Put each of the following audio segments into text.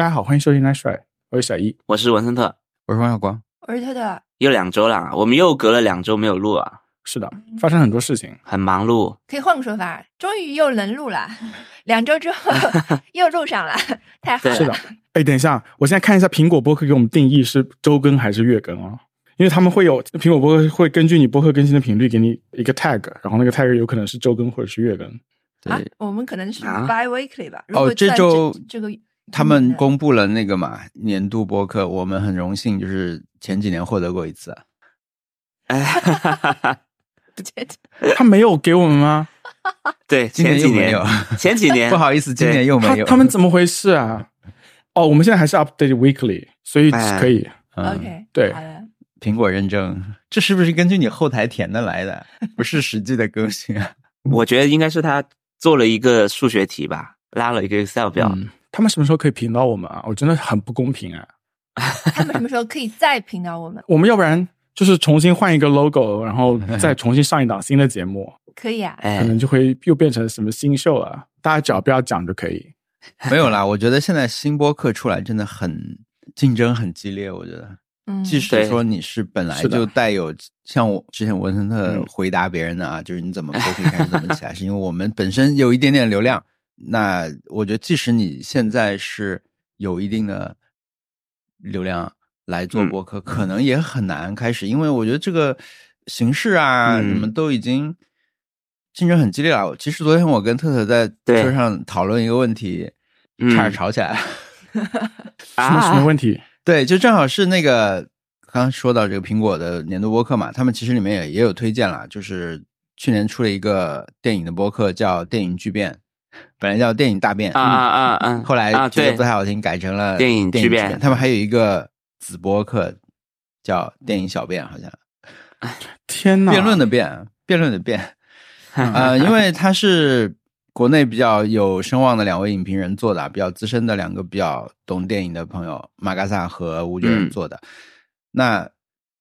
大家好，欢迎收听 Nice Try，我是小一。我是文森特，我是王小光。我是特特，又两周了，我们又隔了两周没有录啊，是的，发生很多事情，很忙碌。可以换个说法，终于又能录了，两周之后 又录上了，太好了。是的，哎，等一下，我现在看一下苹果播客给我们定义是周更还是月更啊？因为他们会有苹果播客会根据你播客更新的频率给你一个 tag，然后那个 tag 有可能是周更或者是月更。啊对，我们可能是啊 bi-weekly 吧。如哦果算这周这个他们公布了那个嘛年度播客，我们很荣幸，就是前几年获得过一次。哎，他没有给我们吗？对，今年前几年又没有，前几年 不好意思，今年又没有。他他们怎么回事啊？哦，我们现在还是 update weekly，所以哎可以。嗯 OK 对，苹果认证，这是不是根据你后台填的来的？不是实际的更新啊？我觉得应该是他做了一个数学题吧，拉了一个 Excel 表。嗯，他们什么时候可以评到我们啊？我真的很不公平啊！他们什么时候可以再评到我们？我们要不然就是重新换一个 logo，然后 再重新上一档新的节目，可以啊，可哎，能就会又变成什么新秀了。大家只要不要讲就可以。没有啦，我觉得现在新播客出来真的很竞争很激烈，我觉得。嗯，即使说你是本来就带有像我之前文森特嗯回答别人的啊，就是你怎么播客一开始怎么起来，是因为我们本身有一点点流量。那我觉得，即使你现在是有一定的流量来做嗯播客，可能也很难开始，因为我觉得这个形式啊，嗯什么都已经竞争很激烈了。其实昨天我跟特特在车上讨论一个问题，嗯差点吵起来了。什么什么问题？对，就正好是那个刚刚说到这个苹果的年度播客嘛，他们其实里面也也有推荐啦，就是去年出了一个电影的播客叫《电影巨变》，本来叫《电影大变》啊啊啊啊！后来觉得不，太好听，改成了电影巨变他们还有一个子播客叫《电影小变》，好像 天哪！辩论的辩，辩论的辩。呃，因为他是国内比较有声望的两位影评人做的啊，比较资深的两个比较懂电影的朋友，马嘎萨和吴觉仁嗯做的。那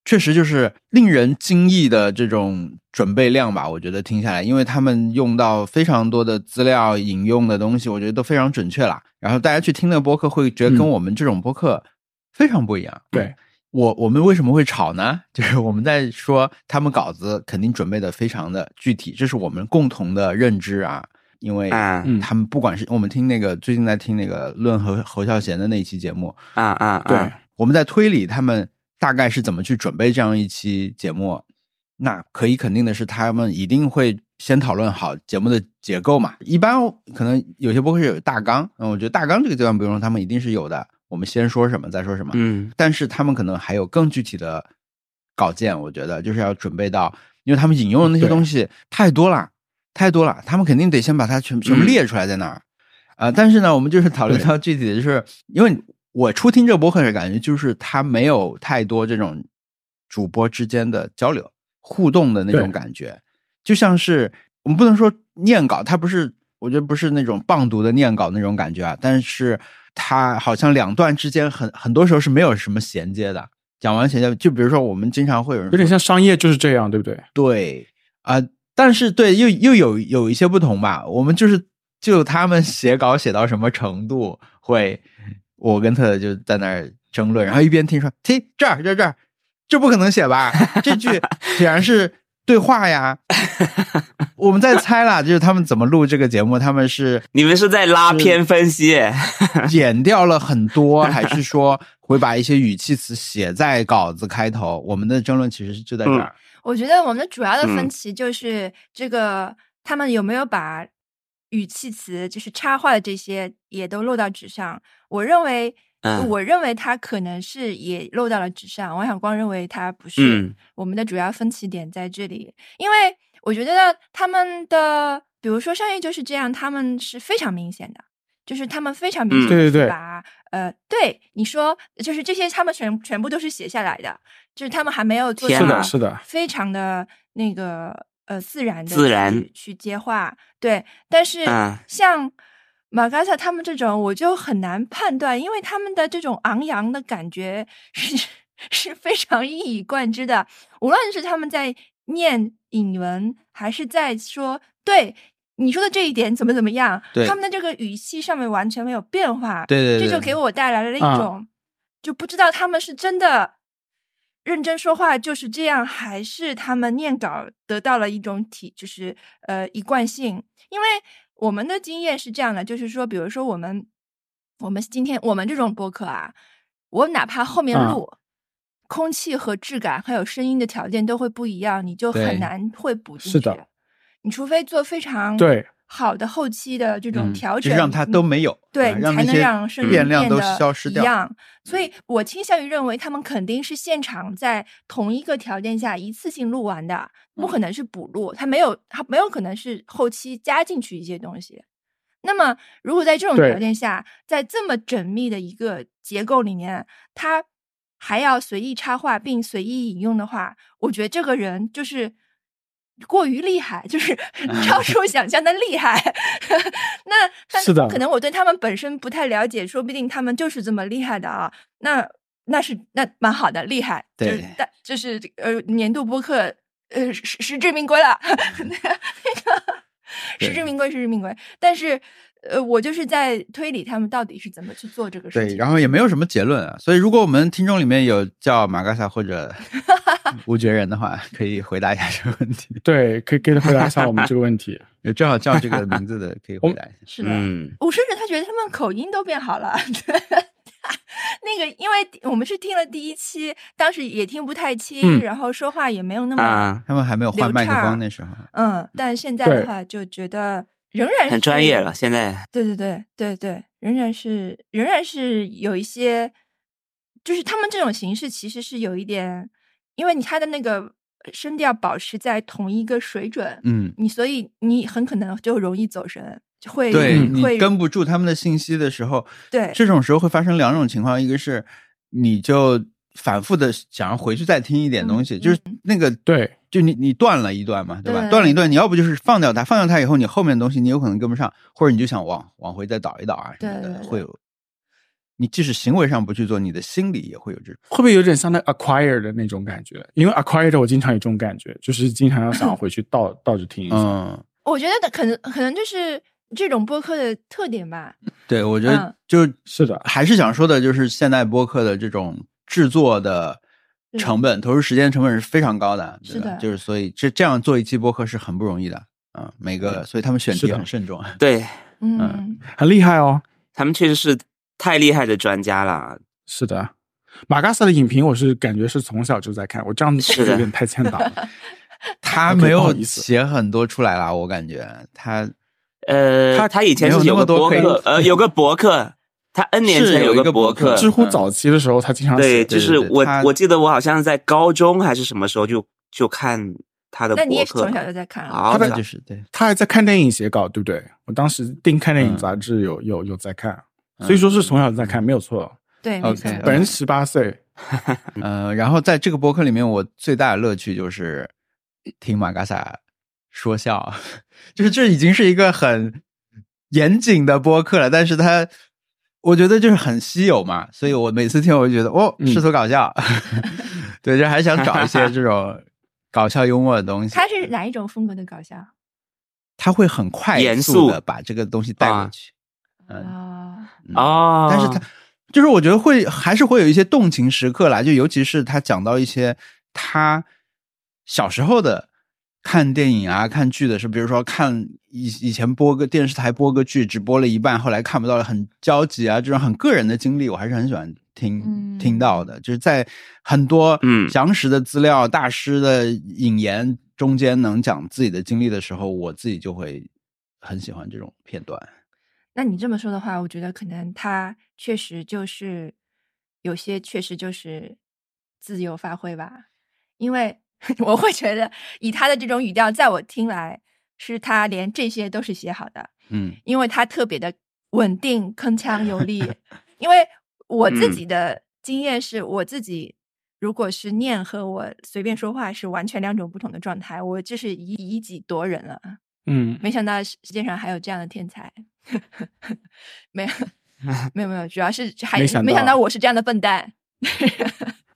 确实就是令人惊异的这种准备量吧，我觉得听下来，因为他们用到非常多的资料引用的东西，我觉得都非常准确啦。然后大家去听那个播客，会觉得跟嗯我们这种播客非常不一样。对，我我们为什么会吵呢？就是我们在说他们稿子肯定准备的非常的具体，这是我们共同的认知啊。因为他们不管是我们听那个最近在听那个论侯侯孝贤的那一期节目，啊啊，对啊，我们在推理他们大概是怎么去准备这样一期节目。那可以肯定的是，他们一定会先讨论好节目的结构嘛。一般可能有些播客是有大纲，嗯，我觉得大纲这个阶段不用，他们一定是有的。我们先说什么，再说什么。嗯但是他们可能还有更具体的稿件，我觉得就是要准备到，因为他们引用的那些东西太多了，太多了，他们肯定得先把它全全部嗯列出来在那儿。啊、但是呢，我们就是讨论到具体的，就是因为我初听这播客的感觉，就是他没有太多这种主播之间的交流互动的那种感觉，就像是我们不能说念稿，它不是，我觉得不是那种棒读的念稿那种感觉啊，但是它好像两段之间很很多时候是没有什么衔接的。讲完衔接，就比如说我们经常会有人有点像商业就是这样，对不对？对啊、但是对又又有有一些不同吧。我们就是就他们写稿写到什么程度，会我跟特就在那儿争论，然后一边听说，听这儿这儿这儿，这不可能写吧？这句 显然是对话呀。我们在猜啦，就是他们怎么录这个节目，他们是 你们是在拉片分析？剪掉了很多，还是说会把一些语气词写在稿子开头？我们的争论其实是就在这儿。我觉得我们的主要的分嗯歧就是这个，他们有没有把语气词，就是插话的这些也都漏到纸上。我认为，嗯我认为他可能是也漏到了纸上。王小光认为他不是。嗯我们的主要分歧点在这里，因为我觉得他们的，比如说商业就是这样，他们是非常明显的，就是他们非常明嗯显地对对对把、呃，对你说，就是这些他们全全部都是写下来的，就是他们还没有做天到哪是的，非常的那个呃自然的自然去接话，对，但是嗯像。马嘎萨他们这种，我就很难判断，因为他们的这种昂扬的感觉是 是非常一以贯之的。无论是他们在念引文，还是在说，对你说的这一点怎么怎么样？对他们的这个语气上面完全没有变化，对对对，这就给我带来了一啊种、就不知道他们是真的认真说话就是这样，还是他们念稿得到了一种体，就是呃一贯性。因为我们的经验是这样的，就是说，比如说我们我们今天我们这种播客啊，我哪怕后面啊录。空气和质感还有声音的条件都会不一样，你就很难会补进去。是的，你除非做非常对好的后期的这种嗯调整，就是让它都没有，对，你才能让声音变量都得消失掉。一样。所以我倾向于认为，他们肯定是现场在同一个条件下一次性录完的，不可能是补录，它没有，它没有可能是后期加进去一些东西。那么，如果在这种条件下，在这么缜密的一个结构里面，他还要随意插话并随意引用的话，我觉得这个人就是过于厉害，就是 超出想象的厉害。那但是的可能我对他们本身不太了解，说不定他们就是这么厉害的啊。那那是那蛮好的，厉害，就是对但就是呃年度播客呃实实至名归了，那个实至名归，实至名归。但是呃，我就是在推理他们到底是怎么去做这个事情对，情。然后也没有什么结论啊。所以，如果我们听众里面有叫马嘎萨或者 吴觉人的话，可以回答一下这个问题。对，可以给他回答一下我们这个问题。也正好叫这个名字的，可以回答一下。是的，嗯，我甚至他觉得他们口音都变好了。那个，因为我们是听了第一期，当时也听不太清，嗯然后说话也没有那么啊，他们还没有换麦克风那时候，嗯，但现在的话就觉得仍然很专业了。现在对对对对对，仍然是仍然是有一些，就是他们这种形式其实是有一点，因为你他的那个声调保持在同一个水准，嗯，你所以你很可能就容易走神，就会对你跟不住他们的信息的时候，对这种时候会发生两种情况，一个是你就反复的想要回去再听一点东西，嗯就是那个对，就你你断了一段嘛，对吧？对断了一段，你要不就是放掉它，放掉它以后，你后面的东西你有可能跟不上，或者你就想往往回再倒一倒啊什么的，对对对会有。你即使行为上不去做，你的心里也会有这种。会不会有点像那 acquire 的那种感觉？因为 acquire 我经常有这种感觉，就是经常要想回去倒倒着听一下。嗯，我觉得可能可能就是这种播客的特点吧。对，我觉得嗯就是的还是想说的，就是现代播客的这种制作的成本、投入时间成本是非常高的，就是所以这这样做一期播客是很不容易的啊、每个所以他们选题很慎重。对嗯，很厉害哦。他们确实是太厉害的专家了。是的，马嘎萨的影评我是感觉是从小就在看，我这样子是有点太欠打了。他没有写很多出来啦，我感觉他呃，他他以前没有是有个那么多博客，呃，有个博客，他 N 年前有一个个博博客知乎早期的时候，他经常对，写就是我我记得我好像在高中还是什么时候就就看他的那你博客也是从小就在看他就是对，他还在看电影写稿，对不对？我当时订看电影嗯杂志有有有在看，嗯所以说是从小在看，没有错。对 OK，本人十八岁，呃，然后在这个博客里面，我最大的乐趣就是听马嘎萨说笑，就是这已经是一个很严谨的播客了，但是他我觉得就是很稀有嘛，所以我每次听我就觉得哦，嗯试图搞笑，对，就还想找一些这种 搞笑幽默的东西。他是哪一种风格的搞笑他会很快速的把这个东西带过啊去，嗯，啊？哦，但是他就是我觉得会还是会有一些动情时刻啦，就尤其是他讲到一些他小时候的看电影啊、看剧的时候，比如说看以以前播个电视台播个剧，只播了一半，后来看不到了，很焦急啊，这种很个人的经历，我还是很喜欢听、嗯听到的。就是在很多嗯详实的资料、大师的引言中间，能讲自己的经历的时候，我自己就会很喜欢这种片段。那你这么说的话，我觉得可能他确实就是有些确实就是自由发挥吧，因为 我会觉得以他的这种语调，在我听来是他连这些都是写好的，嗯因为他特别的稳定、铿锵有力。因为我自嗯己的经验是，我自己如果是念和我随便说话是完全两种不同的状态，我就是以以己夺人了。嗯，没想到世世界上还有这样的天才，没有，没有没有，主要是还没想到没想到我是这样的笨蛋。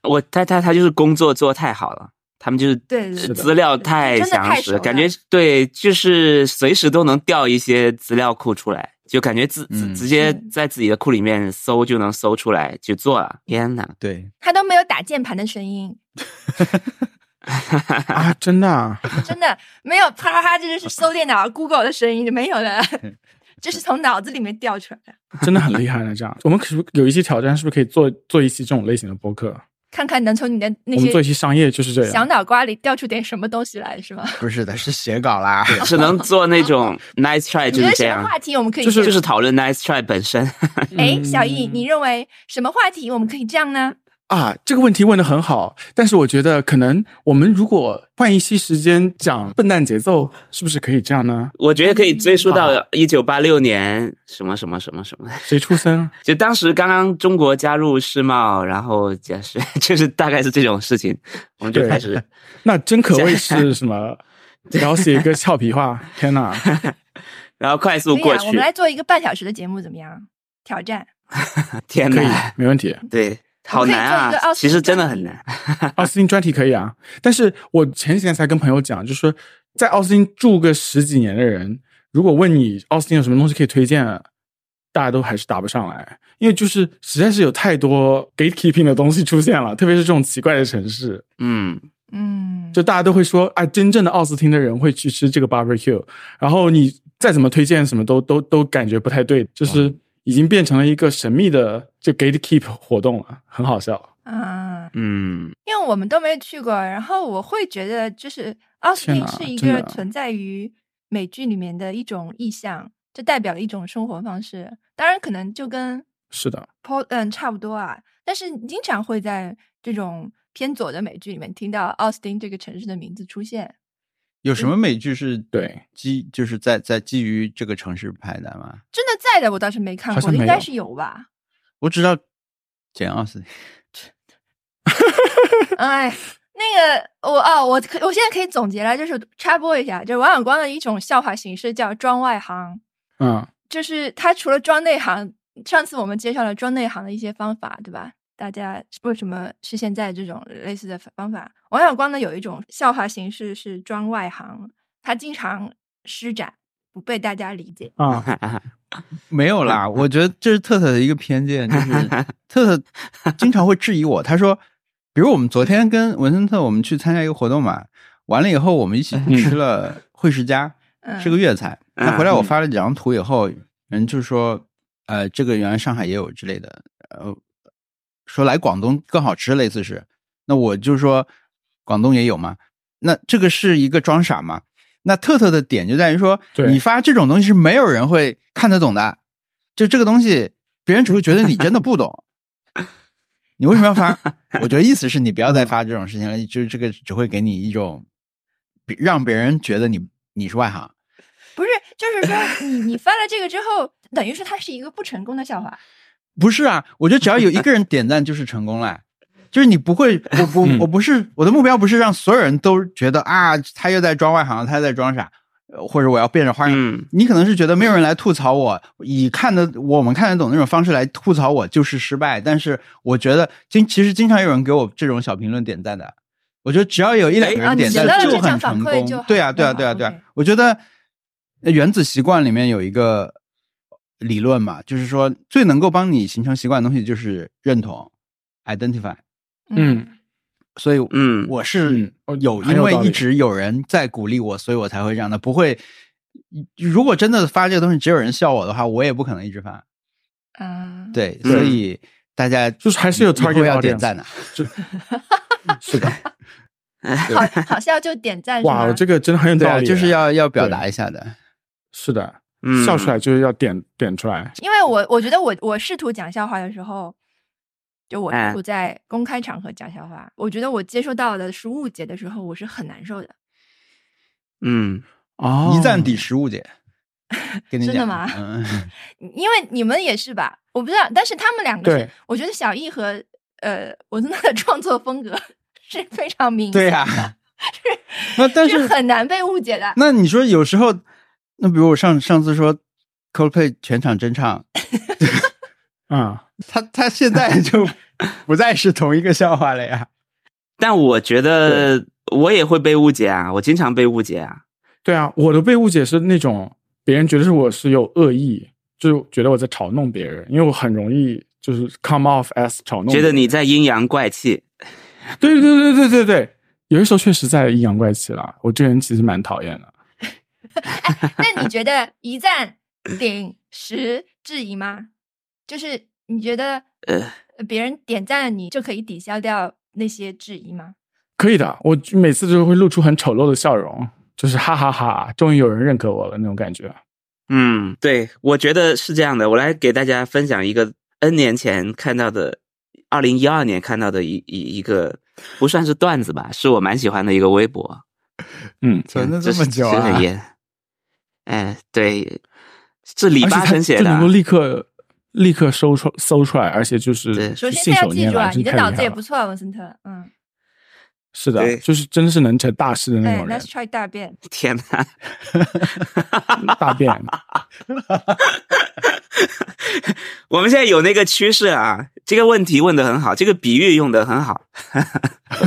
我他他他就是工作做太好了，他们就是对资料太详实，感觉对，就是随时都能调一些资料库出来，就感觉自直嗯直接在自己的库里面搜就能搜出来就做了。天哪！对，他都没有打键盘的声音，啊，真的啊，真的没有啪啪啪，这就是搜电脑 Google 的声音，没有的，这是从脑子里面调出来的。真的很厉害了。这样，我们可是有一些挑战，是不是可以做做一期这种类型的播客？看看能从你的那我们做一些期商业就是这样小。脑瓜里掉出点什么东西来，是吗？不是的，是写稿啦。只能做那种 nice try，你觉得什么就是这样，话题我们可以就是就是讨论 nice try 本身。哎，小易，嗯你认为什么话题我们可以这样呢？啊，这个问题问的很好，但是我觉得可能我们如果换一期时间讲笨蛋节奏，是不是可以这样呢？我觉得可以追溯到一九八六年什么什么什么什么，谁出生？就当时刚刚中国加入世贸，然后就是 就是大概是这种事情，我们就开始那真可谓是 什么？然后写一个俏皮话，天哪！然后快速过去啊，我们。来做一个半小时的节目，怎么样？挑战。可以天哪，，没问题。对，好难啊其实真的很难。奥斯汀专题可以啊，但是我前几天才跟朋友讲，就是说在奥斯汀住个十几年的人，如果问你奥斯汀有什么东西可以推荐，大家都还是答不上来，因为就是实在是有太多 gatekeeping 的东西出现了，特别是这种奇怪的城市，嗯，嗯，就大家都会说，啊，真正的奥斯汀的人会去吃这个 barbecue，然后你再怎么推荐什么都都都感觉不太对，就是已经变成了一个神秘的就 gatekeep 活动了，很好笑。啊，嗯，因为我们都没去过，然后我会觉得，就是奥斯汀是一个存在于美剧里面的一种意象，就代表了一种生活方式。当然，可能就跟是的，Port 嗯差不多啊，但是经常会在这种偏左的美剧里面听到奥斯汀这个城市的名字出现。有什么美剧是对基就是在在基于这个城市拍的吗？真的在的我倒是没看过，应该是有吧？我知道简奥斯汀，哎，那个我哦，我可我现在可以总结了，就是插播一下，就是王小光的一种笑话形式叫装外行，嗯，就是他除了装内行，上次我们介绍了装内行的一些方法，对吧？大家为什么是现在这种类似的方法？王小光呢有一种笑话形式是装外行，他经常施展，不被大家理解。啊，没有啦，我觉得这是特特的一个偏见，就是 特特经常会质疑我，他说，比如我们昨天跟文森特我们去参加一个活动嘛，完了以后我们一起去吃了惠食家，嗯，是个粤菜。嗯那回来我发了几张图以后，人就说，呃，这个原来上海也有之类的，呃，说来广东更好吃，类似是。那我就说广东也有吗，那这个是一个装傻吗？那特特的点就在于说，你发这种东西是没有人会看得懂的，就这个东西，别人只会觉得你真的不懂。你为什么要发？我觉得意思是你不要再发这种事情了，就是这个只会给你一种比让别人觉得你你是外行。不是，就是说你你发了这个之后，等于说它是一个不成功的笑话。不是啊，我觉得只要有一个人点赞就是成功了。就是你不会，我不嗯我不是我的目标不是让所有人都觉得啊，他又在装外行，他又在装傻，呃或者我要变着花样。嗯你可能是觉得没有人来吐槽我，以看得我们看得懂那种方式来吐槽我就是失败。但是我觉得经其实经常有人给我这种小评论点赞的，我觉得只要有一两个人点赞就很成场反馈就功。对啊，对啊，对啊，对啊。我觉得呃原子习惯里面有一个理论嘛，就是说最能够帮你形成习惯的东西就是认同 （identify）。嗯所以，嗯我是有因为一直有人在鼓励我，所以我才会这样的。不会，如果真的发这个东西只有人笑我的话，我也不可能一直发。嗯，对，嗯所以大家就是还是有 target 要点赞的。是的，好好笑就点赞是哇，吗？这个真的很有道理，就是要要表对达一下的。是的，嗯笑出来就是要点点出来，因为我我觉得我我试图讲笑话的时候，就我哎试图在公开场合讲笑话，我觉得我接收到的是误解的时候，我是很难受的。嗯哦一赞抵十误解，跟你讲真的吗嗯，因为你们也是吧？我不知道，但是他们两个是，我觉得小易和呃我真的创作风格 是非常明显对呀、是那但是是很难被误解的。那你说有时候，那比如我上上次说 Coldplay 全场真唱，啊，他他现在就不再是同一个笑话了呀。但我觉得，我也会被误解啊，我经常被误解啊。对啊，我的被误解是那种别人觉得是我是有恶意，就觉得我在嘲弄别人，因为我很容易就是 come off as 嘲弄，觉得你在阴阳怪气。对对对对对对，有的时候确实在阴阳怪气了。我这人其实蛮讨厌的。那你觉得一赞顶十质疑吗？就是你觉得呃，别人点赞你就可以抵消掉那些质疑吗？可以的，我每次都会露出很丑陋的笑容，就是哈哈哈终于有人认可我了那种感觉。嗯，对，我觉得是这样的。我来给大家分享一个 N 年前看到的，二零一二年看到的一一一个不算是段子吧，是我蛮喜欢的一个微博。嗯，存了这么久啊这个！也，哎，对，是李八成写就能够的。立刻立刻搜出搜出来，而且就是对首先信手拈来，他要记住啊，你的脑子也不错，文森特。嗯，是的对，就是真的是能成大事的那哎种人，Let's，try 大便。天哪！大便。我们现在有那个趋势啊，这个问题问的很好，这个比喻用的很好，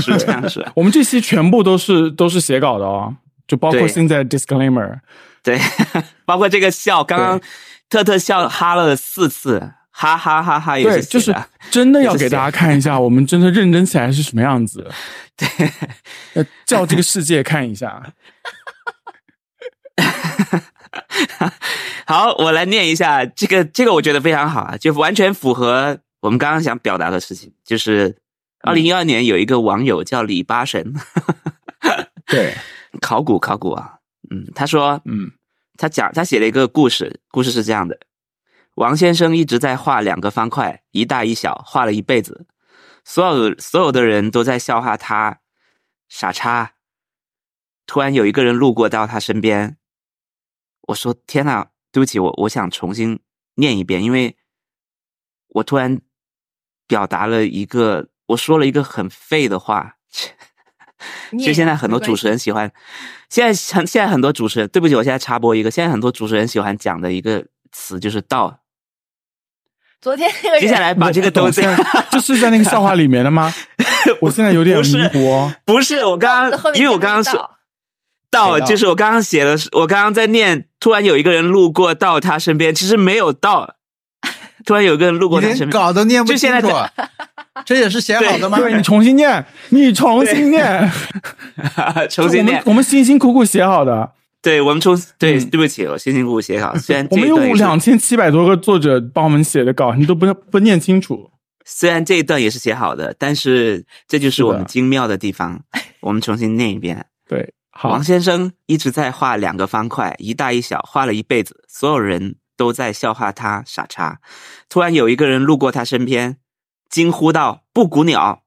是这样是。我们这期全部都是都是写稿的哦，就包括现在 disclaimer。对，包括这个笑，刚刚特特笑哈了四次，哈哈哈哈也对，就是真的要给大家看一下，我们真的认真起来是什么样子，对，要叫这个世界看一下。好，我来念一下这个，这个我觉得非常好啊，就完全符合我们刚刚想表达的事情，就是二零一二年有一个网友叫李八神，对，考古考古啊，嗯，他说，嗯，他讲他写了一个故事，故事是这样的：王先生一直在画两个方块，一大一小，画了一辈子，所有所有的人都在笑话他傻叉。突然有一个人路过到他身边，我说：“天呐，对不起，我我想重新念一遍，因为我突然表达了一个，我说了一个很废的话。” 其实现在很多主持人喜欢，现在很现在很多主持人，对不起，我现在插播一个，现在很多主持人喜欢讲的一个词就是“道昨天那个”。接下来把这个东西，现在这是在那个笑话里面的吗？我现在有点迷糊哦。不是我刚刚，因为我刚刚说到“道”，就是我刚刚写的是，我刚刚在念，突然有一个人路过到他身边，其实没有到，突然有一个人路过他身边，稿都念不就现清在楚，这也是写好的吗？对你重新念，你重新念，重新念 我们，我们辛辛苦苦写好的，对我们重对，嗯对不起，我辛辛苦苦写好，虽然我们有两千七百多个作者帮我们写的稿，你都不不念清楚。虽然这一段也是写好的，但是这就是我们精妙的地方。我们重新念一遍。对，好王，先生一直在画两个方块，一大一小，画了一辈子，所有人都在笑话他傻叉。突然有一个人路过他身边，惊呼道：“布谷鸟！”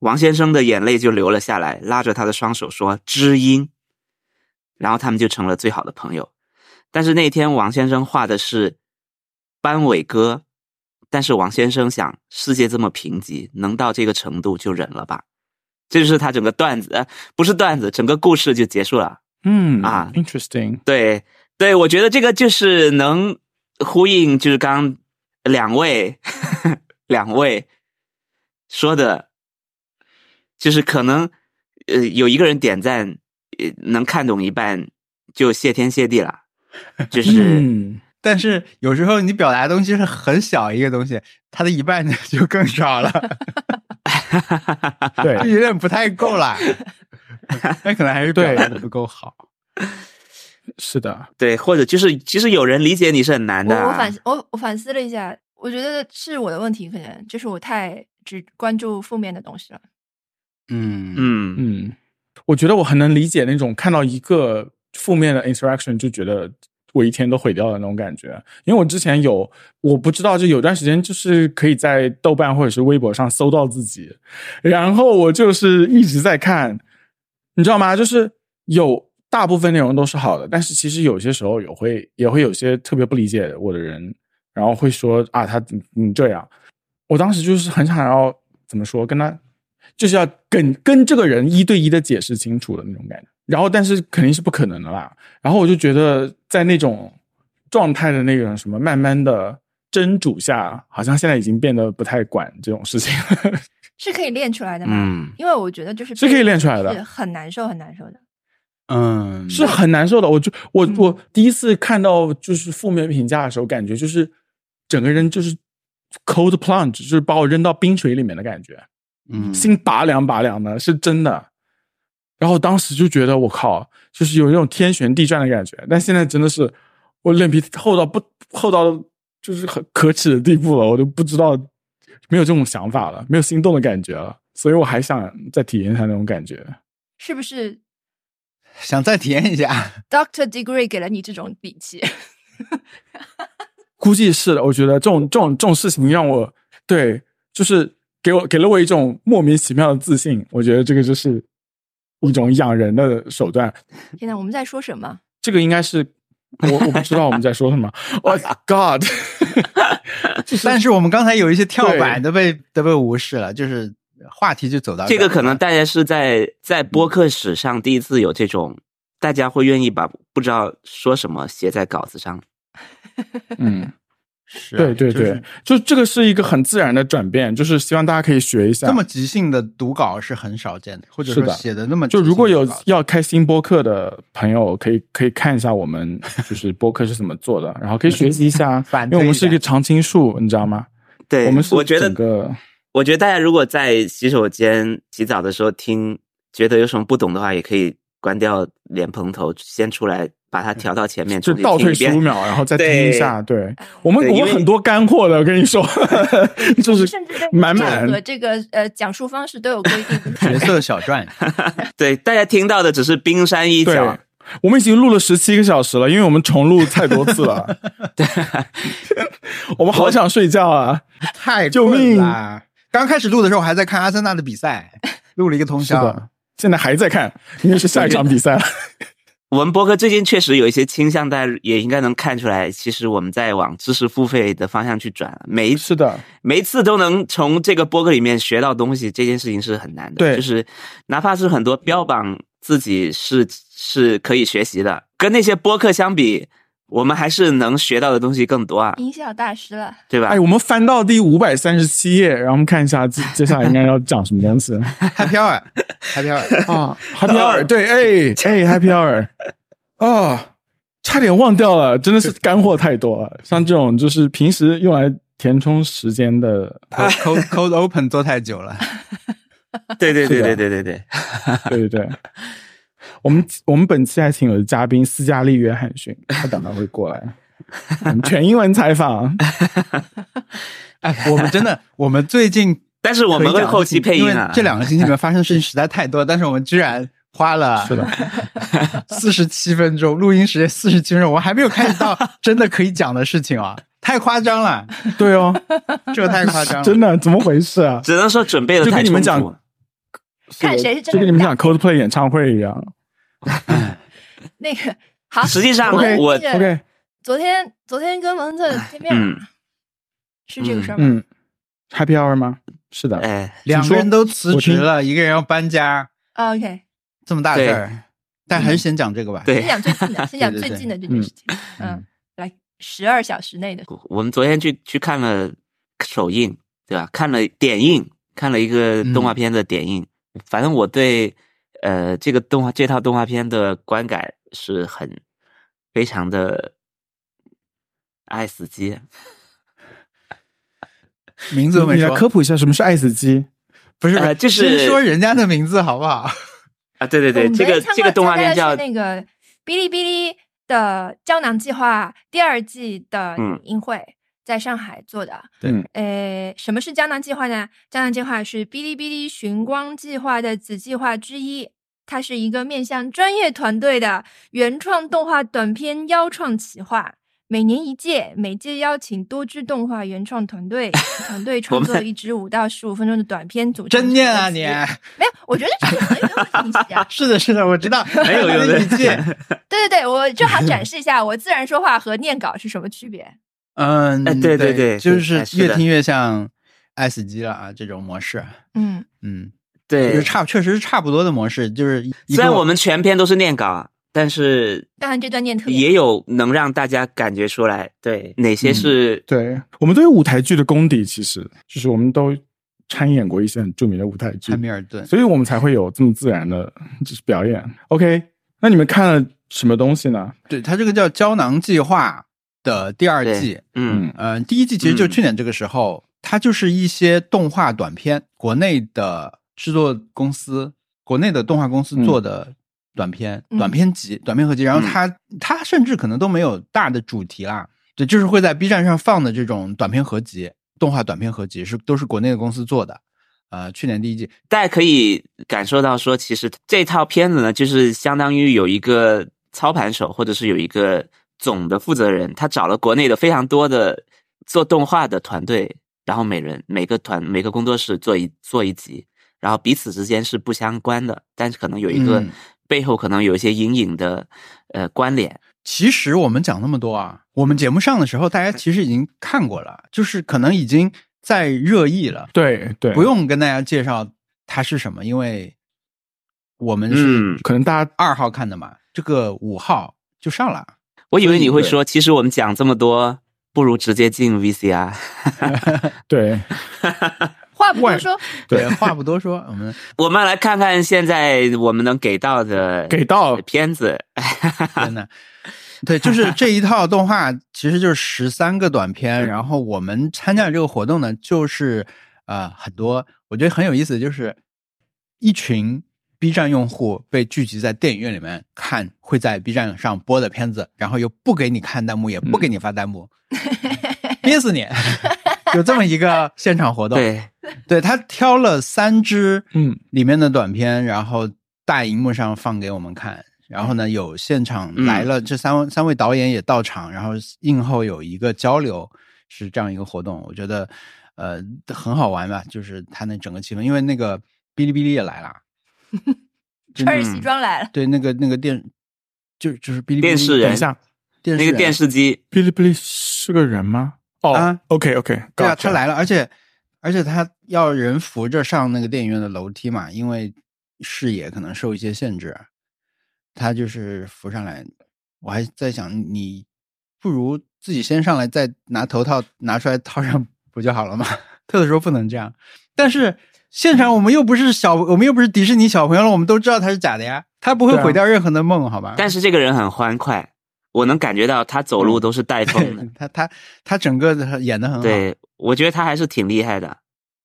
王先生的眼泪就流了下来，拉着他的双手说：“知音。”然后他们就成了最好的朋友。但是那天王先生画的是班伟哥，但是王先生想，世界这么贫瘠，能到这个程度就忍了吧。这就是他整个段子，呃不是段子，整个故事就结束了。嗯啊，interesting，对，对，我觉得这个就是能呼应，就是刚刚两位两位说的，就是可能呃有一个人点赞，呃能看懂一半，就谢天谢地了。就是、嗯，但是有时候你表达的东西是很小一个东西，它的一半呢就更少了，对就有点不太够了。那可能还是表达的不够好。是的，对，或者就是其实有人理解你是很难的、啊。我我反我我反思了一下，我觉得是我的问题，可能就是我太只关注负面的东西了。嗯嗯嗯，我觉得我很能理解那种看到一个负面的 interaction 就觉得我一天都毁掉了那种感觉。因为我之前有，我不知道，就有段时间就是可以在豆瓣或者是微博上搜到自己，然后我就是一直在看，你知道吗？就是有大部分内容都是好的，但是其实有些时候也会也会有些特别不理解我的人，然后会说啊，他怎你这样？我当时就是很想要怎么说，跟他就是要跟跟这个人一对一的解释清楚的那种感觉。然后，但是肯定是不可能的啦。然后我就觉得，在那种状态的那种什么，慢慢的斟酌下，好像现在已经变得不太管这种事情了。是可以练出来的吗？嗯，因为我觉得就是是可以练出来的是很难受，很难受的。嗯，是很难受的。我就我嗯我第一次看到就是负面评价的时候，感觉就是整个人就是 cold plunge，就是把我扔到冰水里面的感觉，嗯心拔凉拔凉的，是真的。然后当时就觉得我靠，就是有那种天旋地转的感觉。但现在真的是我脸皮厚到不厚到就是很可耻的地步了，我都不知道没有这种想法了，没有心动的感觉了。所以我还想再体验一下那种感觉。是不是想再体验一下。Doctor Degree 给了你这种底气？估计是的，我觉得这种这种这种事情让我对，就是给我给了我一种莫名其妙的自信。我觉得这个就是一种养人的手段。现在，我们在说什么？这个应该是我我不知道我们在说什么。我 God，但是我们刚才有一些跳板都被都被无视了，就是话题就走到这个可能大家是在在播客史上第一次有这种，大家会愿意把不知道说什么写在稿子上。嗯，是啊对对对就是，就这个是一个很自然的转变，就是希望大家可以学一下。这么即兴的读稿是很少见的，或者说是写的那么就如果有要开新播客的朋友，可以可以看一下我们 就是播客是怎么做的，然后可以学习一下反，因为我们是一个常青树，你知道吗？对，我们是我觉得整个我觉得大家如果在洗手间洗澡的时候听，觉得有什么不懂的话，也可以关掉莲蓬头，先出来把它调到前面，就倒退十五秒，然后再听一下。对我们，对因为我们很多干货的，我跟你说，就是甚至对满满和这个呃讲述方式都有规定。角色小传，对，大家听到的只是冰山一角。。我们已经录了十七个小时了，因为我们重录太多次了。对，我们好想睡觉啊！太救命困啦！刚开始录的时候，我还在看阿森纳的比赛，录了一个通宵。现在还在看，因为是下一场比赛了。我们播客最近确实有一些倾向，大家也应该能看出来，其实我们在往知识付费的方向去转。每一次的，每一次都能从这个播客里面学到东西，这件事情是很难的。对就是哪怕是很多标榜自己是是可以学习的，跟那些播客相比，我们还是能学到的东西更多啊，音效大师了，对吧？哎，我们翻到第五百三十七页，然后我们看一下接 接下来应该要讲什么单词 Happy Hour，Happy Hour，啊？Happy Hour，对，哎 哎，Happy Hour，哦，差点忘掉了，真的是干货太多了。像这种就是平时用来填充时间的，Cold Cold Open 做太久了，对对对对对对对，对对对。我们我们本期还请了嘉宾斯嘉丽·约翰逊，他等会会过来，我们全英文采访。哎，我们真的，我们最近 但是我们会后期配音啊因为。这两个星期里面发生的事情实在太多，但是我们居然花了是的，四十七分钟录音时间四十七分钟，我还没有开始到真的可以讲的事情啊，太夸张了，对哦，这个太夸张了，真的怎么回事啊？只能说准备的就太充跟你们讲足。看谁是真的就跟你们讲 Coldplay 演唱会一样。那个好。实际上 OK，我 OK，昨天昨天跟蒙特见面嗯，是这个事儿吗？嗯，Happy Hour 吗？是的，哎，两个人都辞职了，一个人要搬家，啊 OK，这么大事儿，但还是先讲这个吧。对先讲最近的，先讲最近的这件事情。嗯嗯，来十二小时内的，我们昨天去去看了首映，对吧？看了点映，看了一个动画片的点映。反正我对呃这个动画这套动画片的观感是很非常的爱死机。名字都没说，你来科普一下什么是爱死机？不是，呃就是先说人家的名字好不好？啊，对对对，这个这个动画片叫那个哔哩哔哩的胶囊计划第二季的嗯映会，在上海做的。对嗯呃，什么是胶囊计划呢？胶囊计划是哔哩哔哩寻光计划的子计划之一。它是一个面向专业团队的原创动画短片邀创企划，每年一届，每届邀请多支动画原创团队，团队创作一支五到十五分钟的短片组成。真念啊你！没有，我觉得这个很有信息啊。是的，是的，我知道，没有用 的一届。对对对，我正好展示一下我自然说话和念稿是什么区别。嗯，哎对对对就是越听越像爱死机了啊，这种模式。嗯，嗯，就是对，差，确实是差不多的模式，就是虽然我们全篇都是念稿，但是当然这段念特别也有能让大家感觉出来，对哪些是、对我们都有舞台剧的功底，其实就是我们都参演过一些很著名的舞台剧汉，密尔顿，所以我们才会有这么自然的就是表演。OK，那你们看了什么东西呢？对它这个叫《胶囊计划》的第二季对，嗯呃，第一季其实就嗯去年这个时候，它就是一些动画短片，国内的制作公司，国内的动画公司做的短片、嗯。短片集、短片合集，然后它、它甚至可能都没有大的主题啦，对，就是会在 B 站上放的这种短片合集，动画短片合集是都是国内的公司做的。呃，去年第一季，大家可以感受到说，其实这套片子呢，就是相当于有一个操盘手，或者是有一个总的负责人，他找了国内的非常多的做动画的团队，然后每人每个团每个工作室做一做一集，然后彼此之间是不相关的，但是可能有一个、嗯背后可能有一些隐隐的呃关联。其实我们讲那么多啊，我们节目上的时候，大家其实已经看过了，就是可能已经在热议了。对对，不用跟大家介绍它是什么，因为我们是嗯可能大家二号看的嘛，这个五号就上了。我以为你会说，其实我们讲这么多，不如直接进 VCR。对外 话不多说，对，话不多说，我们我们来看看现在我们能给到的给到片子。真的。对，就是这一套动画，其实就是十三个短片。然后我们参加这个活动呢，就是呃很多，我觉得很有意思，就是一群 B 站用户被聚集在电影院里面看会在 B 站上播的片子，然后又不给你看弹幕，也不给你发弹幕，憋死你！有这么一个现场活动，对，对他挑了三支嗯里面的短片，然后大荧幕上放给我们看。然后呢，有现场嗯来了，这三位、三位导演也到场，然后映后有一个交流，是这样一个活动。我觉得呃很好玩吧，就是他那整个气氛，因为那个哔哩哔哩也来了，就穿着西装来了。对那个那个电就就是哔哩哔哩电视人等一下，电视那个电视机，哔哩哔哩是个人吗？哦、啊 o k OK，对啊，他来了，而且而且他要人扶着上那个电影院的楼梯嘛，因为视野可能受一些限制，他就是扶上来。我还在想，你不如自己先上来，再拿头套拿出来套上不就好了吗？特的时候不能这样，但是现场我们又不是小，我们又不是迪士尼小朋友了，我们都知道他是假的呀，他不会毁掉任何的梦，好吧？但是这个人很欢快，我能感觉到他走路都是带风的。对 他他他整个的演的很好，对，我觉得他还是挺厉害的。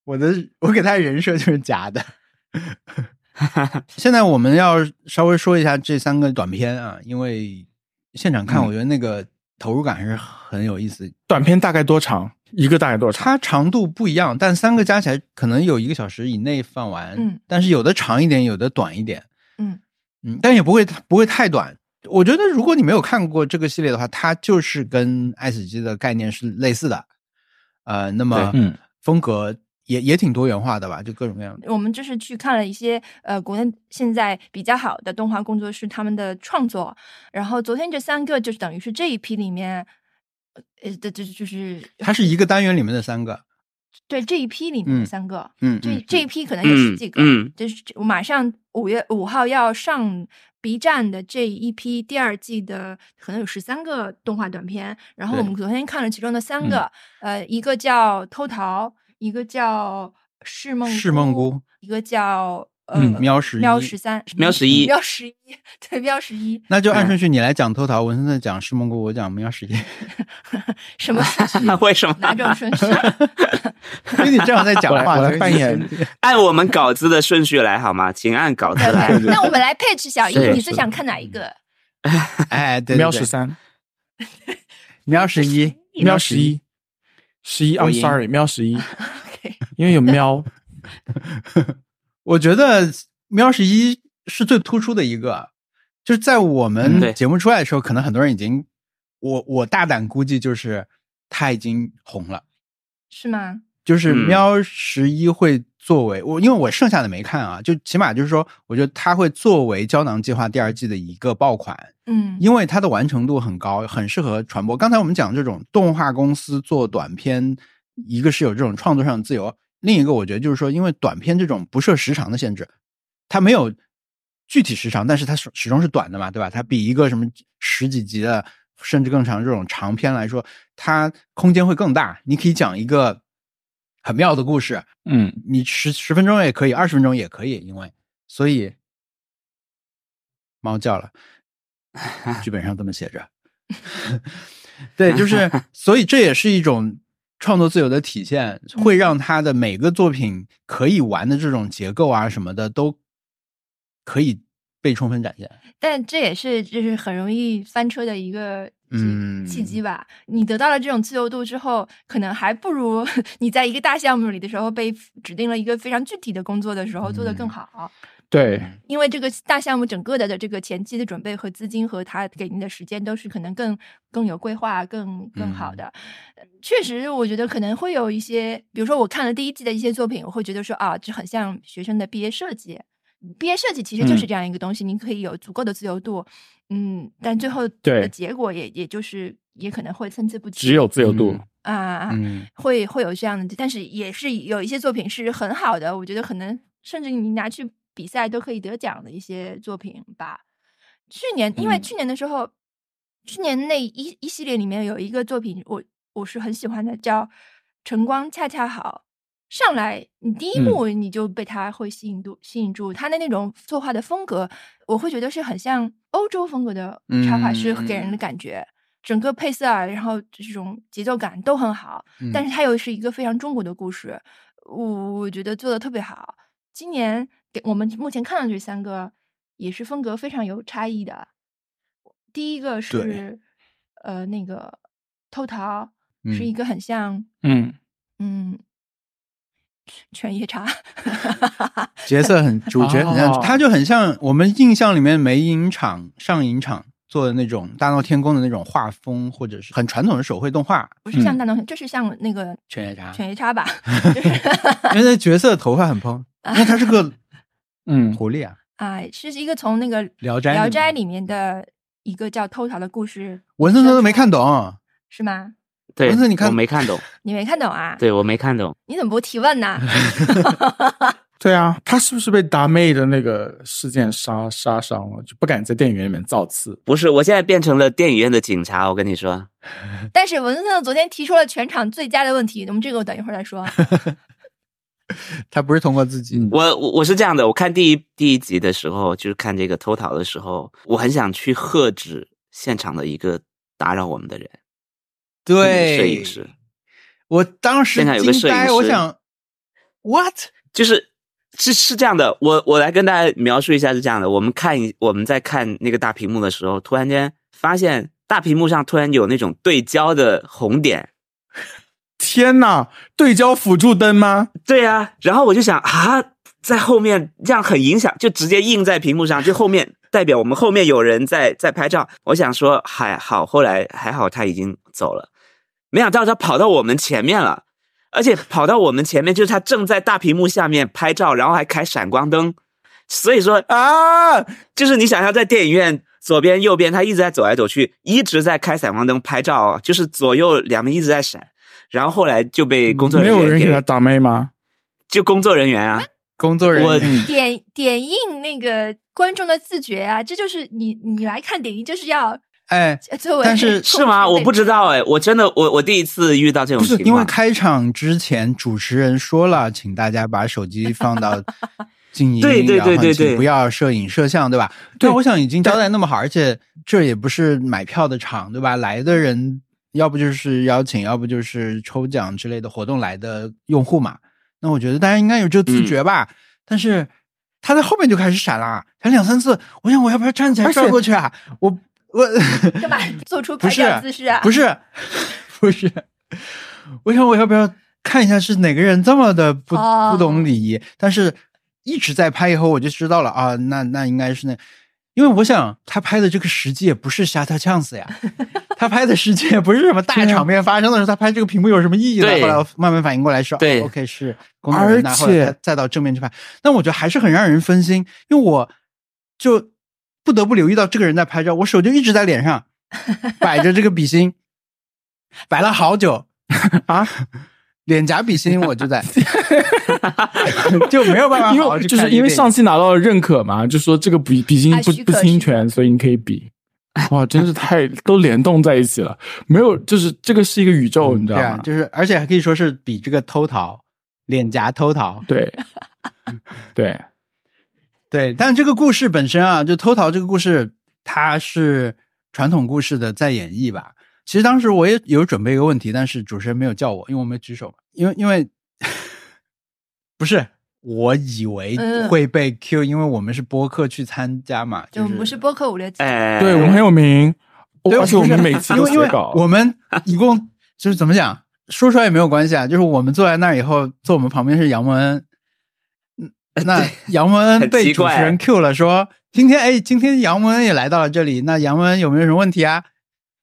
我的我给他人设就是假的。现在我们要稍微说一下这三个短片啊，因为现场看，嗯我觉得那个投入感还是很有意思。短片大概多长？一个大概多长？它长度不一样，但三个加起来可能有一个小时以内放完。嗯，但是有的长一点，有的短一点。嗯嗯，但也不会不会太短。我觉得如果你没有看过这个系列的话，它就是跟爱死机的概念是类似的。呃，那么嗯风格也也挺多元化的吧，就各种各样的。我们就是去看了一些呃国内现在比较好的动画工作室他们的创作，然后昨天这三个就是等于是这一批里面，呃的这就是它是一个单元里面的三个。对这一批里面嗯的三个，嗯，这嗯这一批可能有十几个，嗯嗯就是我马上五月五号要上 B 站的这一批第二季的，可能有十三个动画短片。然后我们昨天看了其中的三个，呃，一个叫偷桃，一个叫释梦释梦姑，一个叫呃、嗯喵十一喵十三喵十一喵十一，对喵十一，那就按顺序你来讲偷桃，文森特讲释梦菇，我讲喵十一，什么顺序 为什么？哪种顺序？因为你正好在讲话，我来扮演按我们稿子的顺序来好吗？请按稿子来。那我们来配置小一，你最想看哪一个？哎，对喵十三，喵十一，喵十一，十一，I'm sorry，喵十一，因为有喵，我觉得喵十一是最突出的一个，就是在我嗯们节目出来的时候，可能很多人已经，我我大胆估计就是他已经红了，是吗？就是嗯。喵十一会作为我，因为我剩下的没看啊，就起码就是说，我觉得它会作为胶囊计划第二季的一个爆款，嗯。因为它的完成度很高，很适合传播。刚才我们讲这种动画公司做短片，一个是有这种创作上的自由，另一个我觉得就是说，因为短片这种不设时长的限制，它没有具体时长，但是它始始终是短的嘛，对吧？它比一个什么十几集的甚至更长这种长片来说，它空间会更大，你可以讲一个很妙的故事，嗯，你十十分钟也可以，二十分钟也可以，因为所以猫叫了，剧本上这么写着。对，就是 所以这也是一种创作自由的体现，会让他的每个作品可以玩的这种结构啊什么的都可以被充分展现。但这也是就是很容易翻车的一个契嗯契机吧。你得到了这种自由度之后，可能还不如 你在一个大项目里的时候被指定了一个非常具体的工作的时候做得更好。对，因为这个大项目整个的的这个前期的准备和资金和他给您的时间都是可能更更有规划、更更好的。呃确实，我觉得可能会有一些，比如说我看了第一季的一些作品，我会觉得说啊，这很像学生的毕业设计。毕业设计其实就是嗯这样一个东西，你可以有足够的自由度，嗯，但最后对的结果也也就是也可能会参差不齐。只有自由度。嗯啊，嗯会会有这样的，但是也是有一些作品是很好的，我觉得可能甚至你拿去比赛都可以得奖的一些作品吧。去年因为嗯去年的时候，去年那一一系列里面有一个作品，我我是很喜欢的，叫《晨光恰恰好》。上来，你第一嗯幕你就被他会吸引住，吸引住他的那种作画的风格，我会觉得是很像欧洲风格的插画师给人的感觉。整个配色啊，然后这种节奏感都很好，嗯但是它又是一个非常中国的故事，我我觉得做的特别好。今年给我们目前看到这三个也是风格非常有差异的。第一个是呃那个偷桃，是嗯一个很像嗯，嗯犬夜叉，角色很主角很像，哦他就很像我们印象里面美影厂、上影厂做的那种大闹天宫的那种画风，或者是很传统的手绘动画。不是像嗯大东，这是像那个犬夜叉，犬夜叉吧？就是因为那角色头发很蓬，因为他是个嗯狐狸啊，啊，是一个从那个《聊斋聊斋》里里面的一个叫偷桃的故事，文森特都没看懂。是吗？对，文森你看我没看懂，你没看懂啊？对我没看懂。你怎么不提问呢？对啊，他是不是被达妹的那个事件杀杀伤了，就不敢在电影院里面造次？不是，我现在变成了电影院的警察。我跟你说，但是文森特昨天提出了全场最佳的问题，我们这个我等一会儿再说。他不是通过自己，嗯我我我是这样的，我看第一第一集的时候，就是看这个偷桃的时候，我很想去喝止现场的一个打扰我们的人，对摄影师，我当时现场有个惊呆，摄影师我想，what？就是是是这样的，我我来跟大家描述一下是这样的，我们看一我们在看那个大屏幕的时候，突然间发现大屏幕上突然有那种对焦的红点，天呐，对焦辅助灯吗？对啊，然后我就想啊，在后面这样很影响，就直接印在屏幕上，就后面代表我们后面有人在在拍照。我想说还好，后来还好他已经走了，没想到他跑到我们前面了，而且跑到我们前面，就是他正在大屏幕下面拍照，然后还开闪光灯，所以说啊，就是你想象在电影院左边右边，他一直在走来走去，一直在开闪光灯拍照，就是左右两边一直在闪。然后后来就被工作人员没有人给他打妹吗？就工作人员啊，工作人我员点点映那个观众的自觉啊，这就是你你来看点映就是要哎，作为但是是吗？我不知道哎，我真的我我第一次遇到这种情况。因为开场之前主持人说了，请大家把手机放到 静音，对对然后对对对不要摄影摄像，对吧？对我想已经交代那么好，而且这也不是买票的场，对吧？来的人要不就是邀请，要不就是抽奖之类的活动来的用户嘛。那我觉得大家应该有这个自觉吧。但是他在后面就开始闪了，闪两三次，我想我要不要站起来转过去啊？我我干嘛 做出拍照姿势啊？不是，不是，我想我要不要看一下是哪个人这么的不、哦不懂礼仪？但是一直在拍以后，我就知道了啊，那那应该是那，因为我想他拍的这个实际也不是 Shutter Chance 呀，他拍的实际也不是什么大场面发生的时候，他拍这个屏幕有什么意义呢？后来我慢慢反应过来说，对哦、，OK 是工作人员拿，而后再到正面去拍，但我觉得还是很让人分心，因为我就不得不留意到这个人在拍照，我手就一直在脸上摆着这个笔芯，摆了好久 啊，脸颊比心我就在，就没有办法因好好去为就是因为上期拿到了认可嘛，就说这个笔笔芯啊不不侵权，所以你可以比。哇，真是太都联动在一起了，没有，就是这个是一个宇宙，你知道吗？对啊，就是而且还可以说是比这个偷桃脸颊偷桃。对，对，对，但这个故事本身啊，就偷桃这个故事，它是传统故事的再演绎吧。其实当时我也有准备一个问题，但是主持人没有叫我，因为我没举手嘛。因为因为 不是，我以为嗯会被 Q，、因为我们是播客去参加嘛，就我们不是播客五六级，哎，对我们很有名，对而且我们每次因为因为都写稿。我们一共就是怎么讲，说出来也没有关系啊。就是我们坐在那儿以后，坐我们旁边是杨文恩，嗯那杨文恩被主持人 Q 了，说今天哎，今天杨文恩也来到了这里，那杨文恩有没有什么问题啊？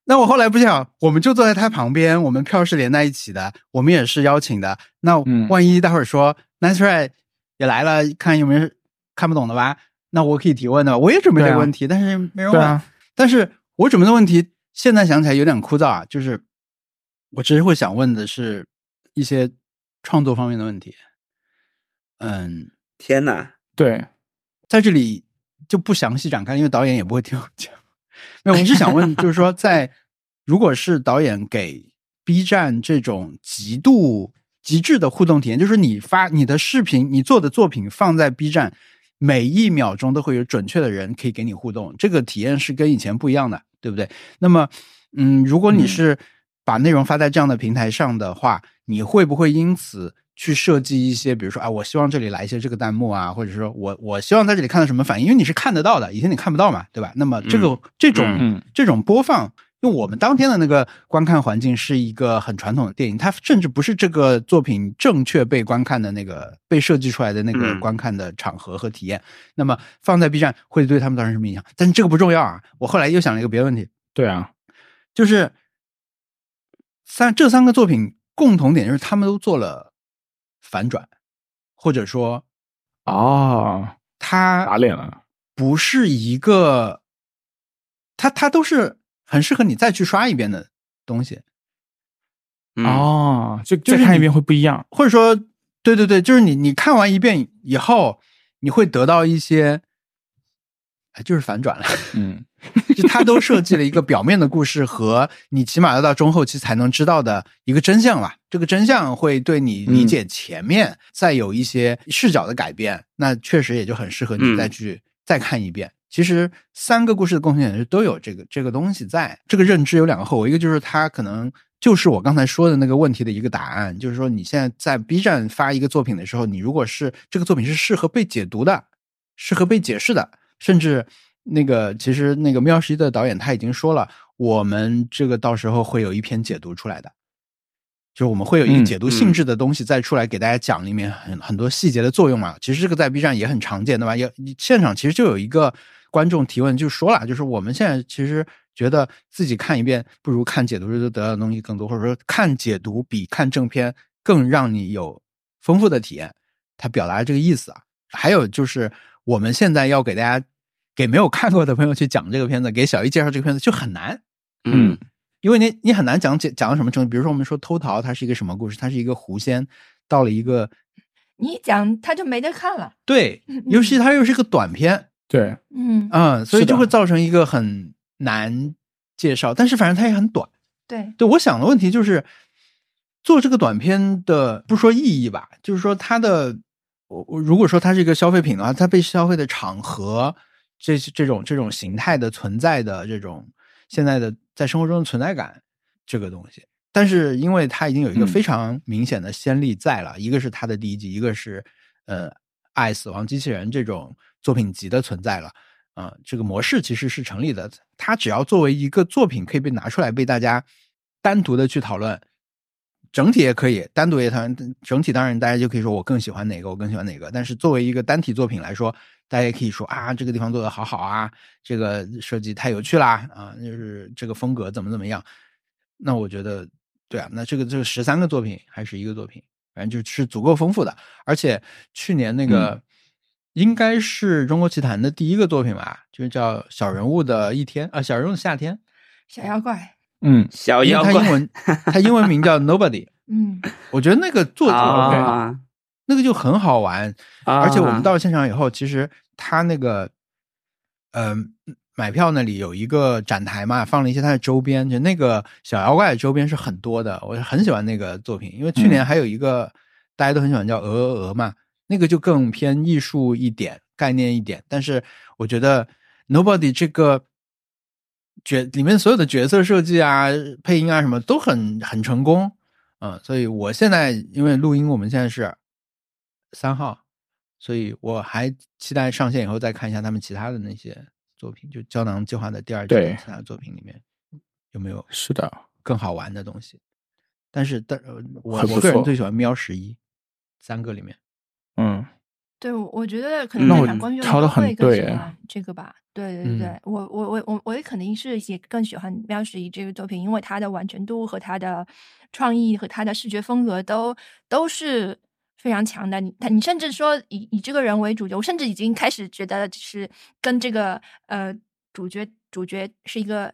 那我后来不想，我们就坐在他旁边，我们票是连在一起的，我们也是邀请的。那嗯万一待会儿说 Nice Try 也来了，看有没有看不懂的吧？那我可以提问的，我也准备这个问题，但是没人问。啊，但是我准备的问题现在想起来有点枯燥啊，就是我其实会想问的是一些创作方面的问题。嗯，天哪，对，在这里就不详细展开，因为导演也不会听我讲。没有，我是想问，就是说，在如果是导演给 B 站这种极度极致的互动体验，就是你发你的视频、你做的作品放在 B 站，每一秒钟都会有准确的人可以给你互动，这个体验是跟以前不一样的，对不对？那么，嗯，如果你是把内容发在这样的平台上的话，你会不会因此去设计一些，比如说啊，我希望这里来一些这个弹幕啊，或者说我我希望在这里看到什么反应，因为你是看得到的，以前你看不到嘛，对吧？那么这个、这种、嗯这种播放。因为我们当天的那个观看环境是一个很传统的电影，它甚至不是这个作品正确被观看的那个被设计出来的那个嗯观看的场合和体验。那么放在 B 站会对他们造成什么影响？但是这个不重要啊。我后来又想了一个别的问题，对啊，就是三这三个作品共同点就是他们都做了反转，或者说哦，他打脸了，不是一个，他他都是很适合你再去刷一遍的东西，嗯，哦，就就是看一遍会不一样。或者说，对对对，就是你你看完一遍以后，你会得到一些，哎，就是反转了。嗯，就他都设计了一个表面的故事和你起码要到中后期才能知道的一个真相吧。这个真相会对你理解前面再有一些视角的改变，那确实也就很适合你嗯再去、再看一遍。其实三个故事的共同点是都有这个这个东西在。这个认知有两个后果，一个就是它可能就是我刚才说的那个问题的一个答案，就是说你现在在 B 站发一个作品的时候，你如果是这个作品是适合被解读的，适合被解释的，甚至那个其实那个喵十一的导演他已经说了，我们这个到时候会有一篇解读出来的，就是我们会有一个嗯解读性质的东西再出来给大家讲里面很很多细节的作用嘛。其实这个在 B 站也很常见，对吧？也现场其实就有一个观众提问就说了，就是我们现在其实觉得自己看一遍不如看解读时得到的东西更多，或者说看解读比看正片更让你有丰富的体验。他表达这个意思啊。还有就是我们现在要给大家给没有看过的朋友去讲这个片子，给小姨介绍这个片子就很难，嗯因为你你很难讲解讲到什么程度。比如说我们说偷桃，它是一个什么故事？它是一个狐仙到了一个你一讲他就没得看了。对，尤其它又是个短片，对，嗯，嗯，所以就会造成一个很难介绍。但是反正它也很短。对，对，我想的问题就是做这个短片的，不说意义吧，就是说它的，我我如果说它是一个消费品的话，它被消费的场合，这这种这种形态的存在的这种现在的在生活中的存在感这个东西，但是因为它已经有一个嗯非常明显的先例在了，一个是它的第一集，一个是呃《爱死亡机器人》这种作品集的存在了。啊、这个模式其实是成立的。它只要作为一个作品，可以被拿出来被大家单独的去讨论，整体也可以单独也讨论。整体当然大家就可以说我更喜欢哪个，我更喜欢哪个。但是作为一个单体作品来说，大家也可以说啊，这个地方做的好好啊，这个设计太有趣啦啊，就是这个风格怎么怎么样。那我觉得，对啊，那这个这个十三个作品还是一个作品，反正就是足够丰富的。而且去年那个。应该是中国奇谭的第一个作品吧，就是叫《小人物的一天》啊，《小人物的夏天小妖怪，嗯，小》，妖怪。他英文 他英文名叫 Nobody。嗯，我觉得那个作者、OK，啊那个就很好玩，啊。而且我们到了现场以后，其实他那个，呃，买票那里有一个展台嘛，放了一些他的周边，就那个小妖怪的周边是很多的，我很喜欢那个作品，因为去年还有一个大家都很喜欢叫鹅鹅鹅嘛，那个就更偏艺术一点、概念一点。但是我觉得 Nobody 这个角里面所有的角色设计啊、配音啊什么都很很成功，嗯，所以我现在因为录音，我们现在是三号，所以我还期待上线以后再看一下他们其他的那些作品，就胶囊计划的第二季其他作品里面有没有是的，更好玩的东西。但是，但呃我我个人最喜欢喵十一三个里面，嗯，对，我我觉得可嗯能那我现场观众挑得很都会更喜欢这个吧。对对对，嗯我我我我我也肯定是也更喜欢《喵十一》这个作品，因为它的完成度和它的创意和它的视觉风格都都是非常强的。你他你甚至说以以这个人为主角，我甚至已经开始觉得就是跟这个呃主角主角是一个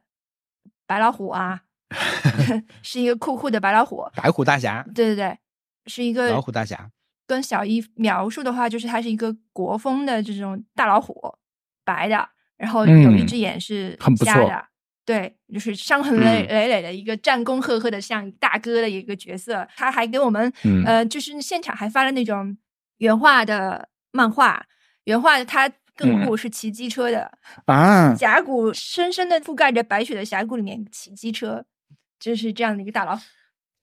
白老虎啊 是一个酷酷的白老虎。白虎大侠、对对对，是一个老虎大侠，跟小一描述的话，就是它是一个国风的这种大老虎，白的，然后有一嗯只眼是很不错瞎的。对，就是伤痕累嗯累累的一个战功赫赫的像大哥的一个角色，他还给我们、嗯呃，就是现场还发了那种原画的漫画，原画他更古是骑机车的，啊，峡谷深深的覆盖着白雪的峡谷里面骑机车，就是这样的一个大老虎。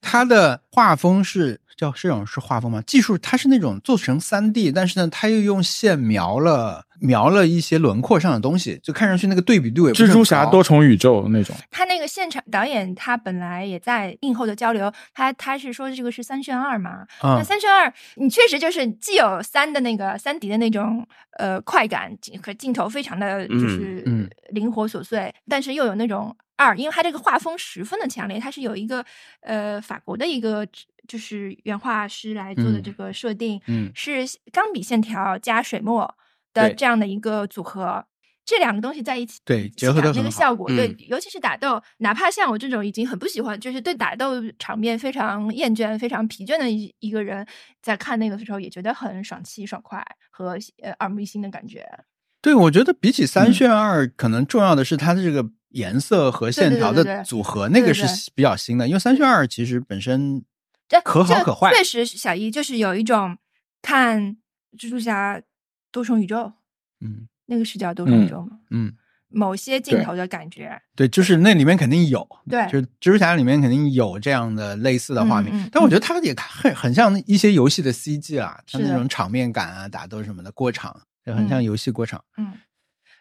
它的画风是叫这种是画风吗？技术它是那种做成三 D，但是呢，它又用线描了描了一些轮廓上的东西，就看上去那个对比度也不蜘蛛侠多重宇宙那种，他那个现场导演，他本来也在映后的交流，他他是说这个是三选二嘛？那嗯，三选二，你确实就是既有三的那个三 D 的那种呃快感和镜头非常的就是灵活琐碎，但是又有那种二，因为它这个画风十分的强烈，它是有一个呃法国的一个就是原画师来做的嗯这个设定，嗯是钢笔线条加水墨的这样的一个组合。这两个东西在一起，对结合得起到那个效果，对嗯，尤其是打斗，哪怕像我这种已经很不喜欢，就是对打斗场面非常厌倦、非常疲倦的一一个人，在看那个的时候也觉得很爽气、爽快和呃耳目一新的感觉。对，我觉得比起三嗯选二，可能重要的是它的这个颜色和线条对对对对的组合，那个是比较新的，因为三选二其实本身这可好可坏，确实，小一就是有一种看蜘蛛侠多重宇宙嗯。那个是叫多重宇嗯宙吗，嗯，某些镜头的感觉。对，就是那里面肯定有，对就是蜘蛛侠里面肯定有这样的类似的画面，嗯嗯但我觉得它也很很像一些游戏的 CG 啊，像那种。场面感啊、打斗什么的过场，就很像嗯。游戏过场。嗯，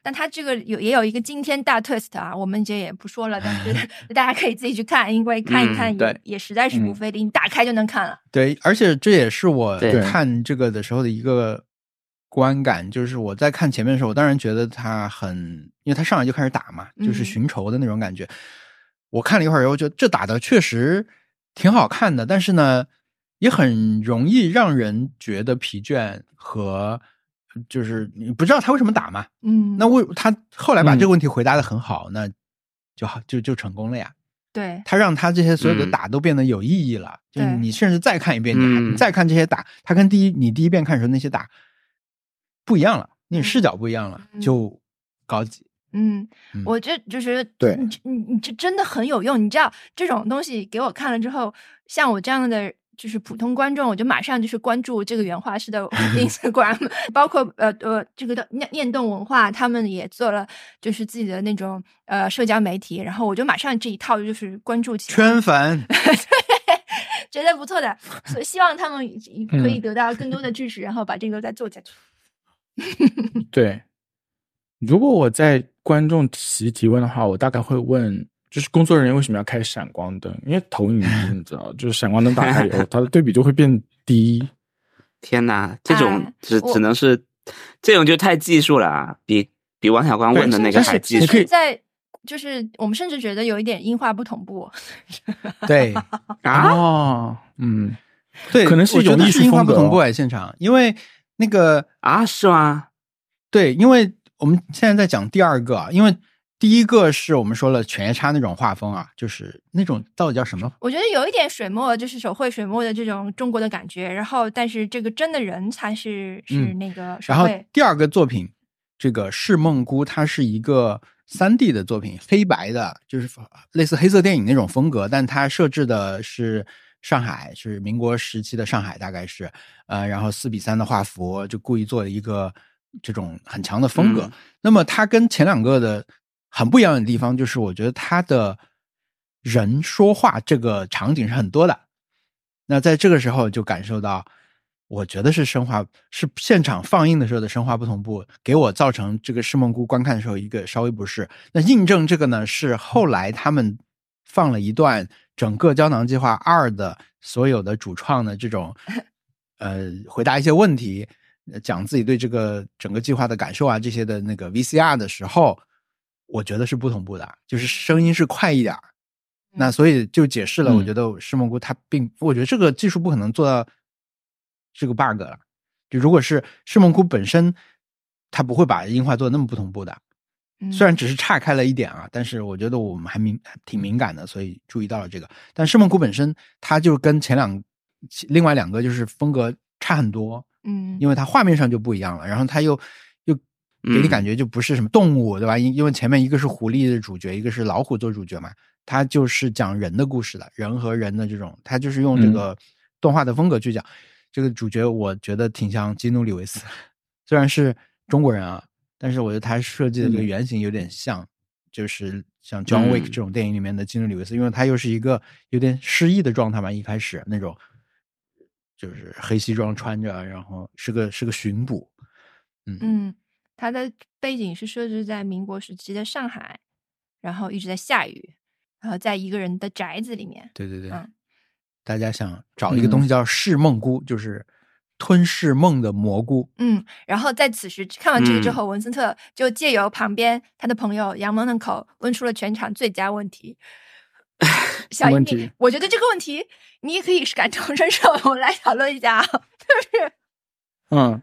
但它这个有也有一个惊天大 twist 啊，我们这也不说了，但是 大家可以自己去看，因为看一看也、嗯也实在是不嗯费力，你打开就能看了。对，而且这也是我看这个的时候的一个观感，就是我在看前面的时候，我当然觉得他很，因为他上来就开始打嘛，就是嗯寻仇的那种感觉。我看了一会儿以后，觉得这打的确实挺好看的，但是呢，也很容易让人觉得疲倦和就是你不知道他为什么打嘛。嗯，那为他后来把嗯这个问题回答的很好，那就好就就成功了呀。对他让他这些所有的嗯打都变得有意义了。就是你甚至再看一遍，你还嗯你再看这些打，他跟第一你第一遍看的时候那些打不一样了，你视角不一样了，嗯就高级。嗯嗯，我这就是对你你你这真的很有用。你知道这种东西给我看了之后，像我这样的就是普通观众，我就马上就是关注这个原画师的 Instagram，包括呃呃这个的念念动文化，他们也做了就是自己的那种呃社交媒体，然后我就马上这一套就是关注起来。圈粉，对，觉得不错的，所以希望他们可以嗯得到更多的支持，然后把这个再做下去。对，如果我在观众提提问的话，我大概会问，就是工作人员为什么要开闪光灯？因为投影仪 你知道，就是闪光灯打开以后，它的对比就会变低。天哪，这种哎只我只能是这种就太技术了啊，比比王小光问的那个还技术。在就是我们甚至觉得有一点音画不同步，对啊，哦，嗯，对，可能是我觉一种艺术得是樱花风格哦不同步哎，现场，因为那个啊，是吗？对，因为我们现在在讲第二个啊，因为第一个是我们说了犬夜叉那种画风啊，就是那种到底叫什么？我觉得有一点水墨，就是手绘水墨的这种中国的感觉。然后，但是这个真的人才是是嗯那个手然后，第二个作品，这个《是梦姑》，它是一个三 D 的作品，黑白的，就是类似黑色电影那种风格，但它设置的是上海，是民国时期的上海，大概是呃，然后四比三的画幅，就故意做了一个这种很强的风格。嗯那么它跟前两个的很不一样的地方，就是我觉得他的人说话这个场景是很多的。那在这个时候就感受到，我觉得是生化，是现场放映的时候的生化不同步，给我造成这个《释梦姑》观看的时候一个稍微不适。那印证这个呢，是后来他们放了一段整个《胶囊计划二》的所有的主创的这种，呃，回答一些问题，呃讲自己对这个整个计划的感受啊这些的那个 VCR 的时候，我觉得是不同步的，就是声音是快一点儿。那所以就解释了，嗯我觉得释梦菇它并，我觉得这个技术不可能做到这个 bug 了。就如果是释梦菇本身，它不会把音画做的那么不同步的。嗯虽然只是岔开了一点啊，但是我觉得我们还敏挺敏感的，所以注意到了这个。但释梦菇本身，它就跟前两另外两个就是风格差很多，嗯，因为它画面上就不一样了，然后它又又给你嗯。感觉就不是什么动物，对吧？因因为前面一个是狐狸的主角，一个是老虎做主角嘛，它就是讲人的故事的，人和人的这种，它就是用这嗯。个动画的风格去讲。这个主角我觉得挺像基努里维斯，虽然是中国人啊，但是我觉得他设计的这个嗯。原型有点像，就是像 John Wick 嗯。这种电影里面的基努里维斯，因为他又是一个有点失忆的状态嘛，一开始那种就是黑西装穿着，然后是个是个巡捕，嗯。嗯，它的背景是设置在民国时期的上海，然后一直在下雨，然后在一个人的宅子里面。对对对，嗯大家想找一个东西叫噬梦菇，就是吞噬梦的蘑菇。嗯，然后在此时看完这个之嗯后，文森特就借由旁边他的朋友杨蒙的口问出了全场最佳问题。小你问题我觉得这个问题你也可以是感同身受，我们来讨论一下啊，就是嗯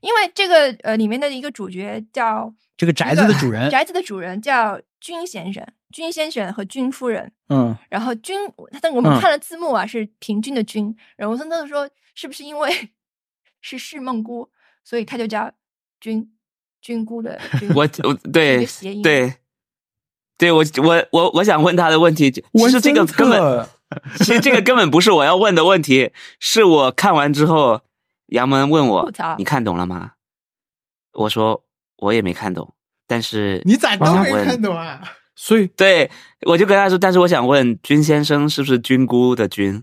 因为这个呃里面的一个主角叫这个宅子的主人，宅子的主人叫君先生、君先生和君夫人，嗯然后君，但我们嗯看了字幕啊，是平均的君。然后文森特说，是不是因为是释梦姑，所以他就叫君君姑的 君？我我对谐音对对，我我我我想问他的问题，其实这个根本其实这个根本不是我要问的问题，是我看完之后，杨门问我：“你看懂了吗？”我说：“我也没看懂。”但是你咋都没我看懂啊？所以对，我就跟他说：“但是我想问君先生是不是菌菇的菌？”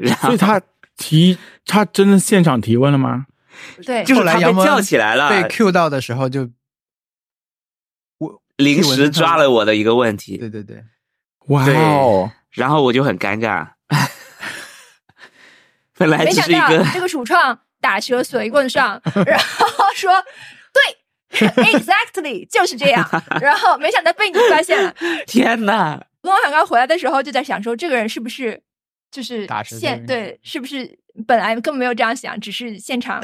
然后所以他提他真的现场提问了吗？对，就是他被后来杨门叫起来了，被 Q 到的时候就，我临时抓了我的一个问题，对对对，哇哦，然后我就很尴尬。本来没想到只是一个这个主创打蛇随棍上，然后说对，exactly 就是这样。然后没想到被你发现了。天呐，龙小刚回来的时候就在想说，这个人是不是就是现对，是不是本来根本没有这样想，只是现场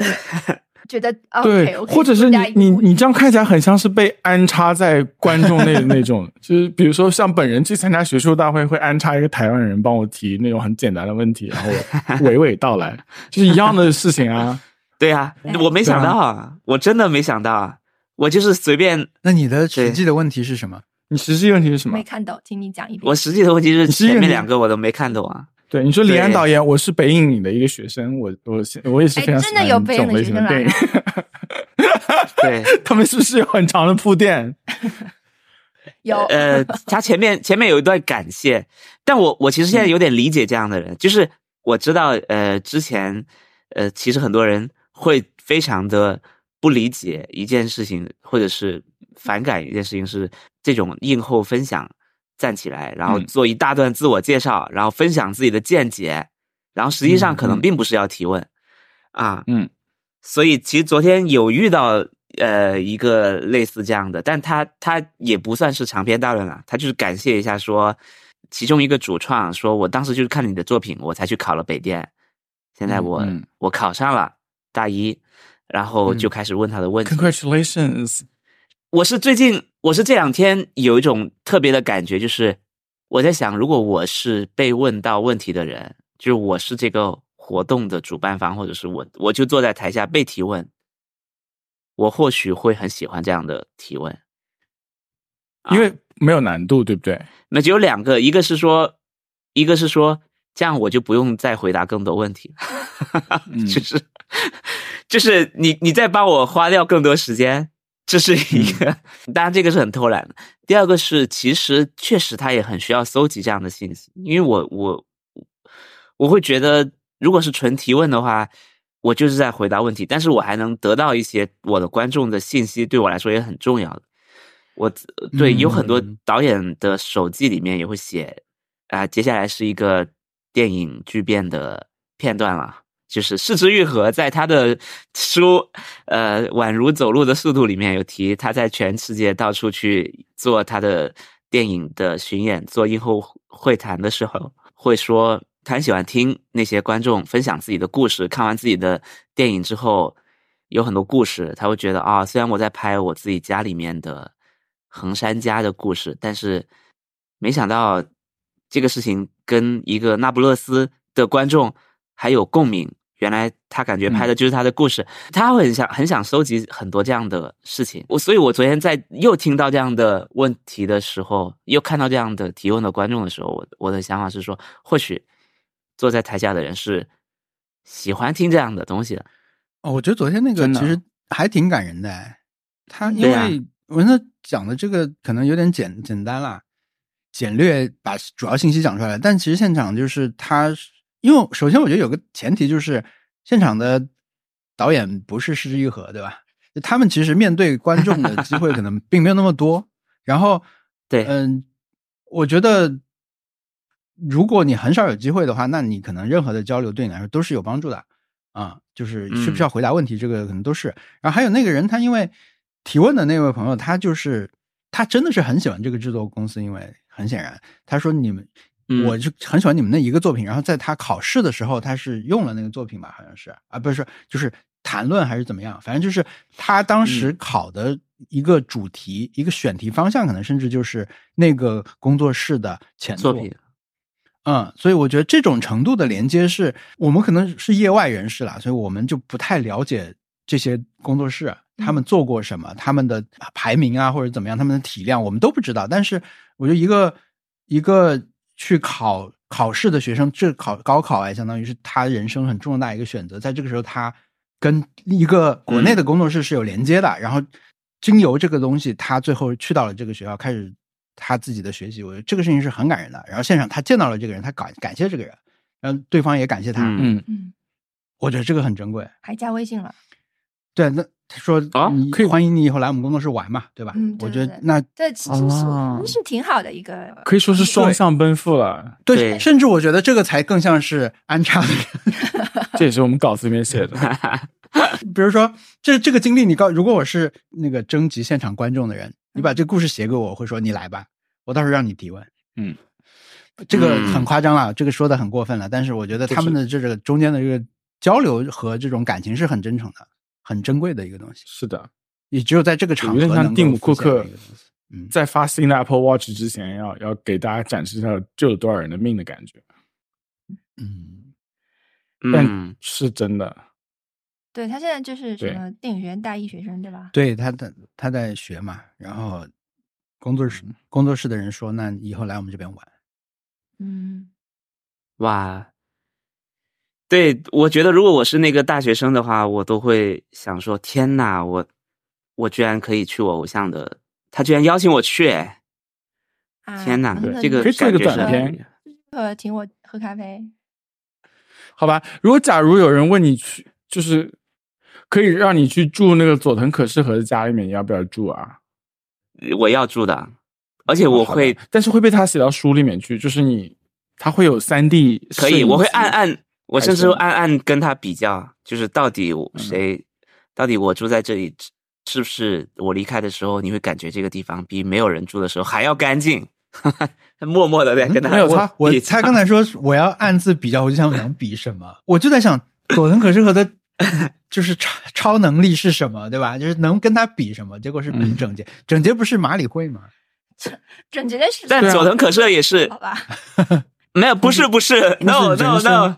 觉得哦 OK，对，或者是你你你这样看起来很像是被安插在观众那 那种，就是比如说像本人去参加学术大会，会安插一个台湾人帮我提那种很简单的问题，然后我娓娓道来，就是一样的事情啊。对呀、哎我没想到啊，我真的没想到啊，我就是随便，那你的实际的问题是什么？你实际问题是什么没？看懂，请你讲一遍。我实际的问题是前面两个我都没看懂啊。对，你说李安导演，我是北影的一个学生，我我我也是非常哎喜欢真的有北这种类影的学生型的电影。对，他们是不是有很长的铺垫？有呃，他前面前面有一段感谢，但我我其实现在有点理解这样的人，就是我知道，呃，之前呃，其实很多人会非常的不理解一件事情，或者是反感一件事情，是这种映后分享站起来，然后嗯。做一大段自我介绍，然后分享自己的见解，然后实际上可能并不是要提问、啊，嗯，所以其实昨天有遇到呃一个类似这样的，但他他也不算是长篇大论了，他就是感谢一下说，其中一个主创说，我当时就是看你的作品，我才去考了北电，现在我、我考上了大一，然后就嗯开始问他的问题。Congratulations！我是最近我是这两天有一种特别的感觉，就是我在想，如果我是被问到问题的人，就是我是这个活动的主办方，或者是我我就坐在台下被提问，我或许会很喜欢这样的提问。啊因为没有难度，对不对？那只有两个，一个是说，一个是说这样我就不用再回答更多问题，嗯 就是就是你你再帮我花掉更多时间，这是一个，当然这个是很偷懒的。第二个是，其实确实他也很需要搜集这样的信息，因为我我我会觉得，如果是纯提问的话，我就是在回答问题，但是我还能得到一些我的观众的信息，对我来说也很重要的。我对有很多嗯导演的手记里面也会写啊、接下来是一个电影巨变的片段了。就是四之愈合在他的书呃宛如走路的速度里面有提，他在全世界到处去做他的电影的巡演，做映后会谈的时候，会说他很喜欢听那些观众分享自己的故事，看完自己的电影之后，有很多故事，他会觉得啊，虽然我在拍我自己家里面的衡山家的故事，但是没想到这个事情跟一个那不勒斯的观众还有共鸣。原来他感觉拍的就是他的故事，他会很想很想收集很多这样的事情。我所以，我昨天在又听到这样的问题的时候，又看到这样的提问的观众的时候，我我的想法是说，或许坐在台下的人是喜欢听这样的东西的。哦，我觉得昨天那个其实还挺感人的哎。他因为文特讲的这个可能有点简简单啦，简略把主要信息讲出来，但其实现场就是他，因为首先我觉得有个前提就是现场的导演不是失之愈合，对吧？他们其实面对观众的机会可能并没有那么多。然后，对，嗯，我觉得如果你很少有机会的话，那你可能任何的交流对你来说都是有帮助的啊。就是需不需要回答问题，这个可能都是。然后还有那个人，他因为提问的那位朋友，他就是他真的是很喜欢这个制作公司，因为很显然，他说你们。嗯。我就很喜欢你们那一个作品，然后在他考试的时候，他是用了那个作品吧，好像是啊，不是，就是谈论还是怎么样，反正就是他当时嗯。考的一个主题、一个选题方向，可能甚至就是那个工作室的前作作品，嗯，所以我觉得这种程度的连接是我们可能是业外人士啦，所以我们就不太了解这些工作室他们做过什么，他们的排名啊或者怎么样，他们的体量我们都不知道。但是我觉得一个一个去考考试的学生，这考高考哎，相当于是他人生很重大一个选择，在这个时候他跟一个国内的工作室是有连接的，然后经由这个东西，他最后去到了这个学校，开始他自己的学习，我觉得这个事情是很感人的。然后现场他见到了这个人，他感感谢这个人，然后对方也感谢他，嗯嗯，嗯，我觉得这个很珍贵。还加微信了。对，那他说啊可以欢迎你以后来我们工作室玩嘛，对吧？嗯对我觉得那这其实是、哦是挺好的一个，可以说是双向奔赴了。对，对甚至我觉得这个才更像是安插的人。这也是我们稿子里面写的。比如说，这这个经历，你告如果我是那个征集现场观众的人，你把这个故事写给我，我会说你来吧，我到时候让你提问。嗯，这个嗯很夸张了，这个说的很过分了，但是我觉得他们的这个中间的这个交流和这种感情是很真诚的，很珍贵的一个东西，是的，也只有在这个场合有点像蒂姆·库克在发新的 Apple Watch 之前，要要给大家展示一下救了多少人的命的感觉，嗯，但嗯，是真的。对他现在就是什么电影学院大一学生，对吧？对，他在他在学嘛，然后工作室嗯。工作室的人说，那以后来我们这边玩。嗯，哇，对，我觉得如果我是那个大学生的话，我都会想说：天呐，我我居然可以去我偶像的，他居然邀请我去，天哪然后呢，这个可以做一个短片呃，请我喝咖啡。好吧，如果假如有人问你去，就是可以让你去住那个佐藤可士和的家里面，你要不要住啊？我要住的，而且我会但是会被他写到书里面去，就是你他会有三 D 可以，我会按按，我甚至还是会按按跟他比较，就是到底谁，到底我住在这里，是不是我离开的时候，你会感觉这个地方比没有人住的时候还要干净？默默的在跟他没有他我比较他刚才说我要暗自比较，我就想想比什么，我就在想佐藤可士和的，就是超超能力是什么，对吧？就是能跟他比什么？结果是比嗯整洁，整洁不是马里会吗？整洁的是，但佐藤可士也是好吧？没有，不是不是，no 人 no no。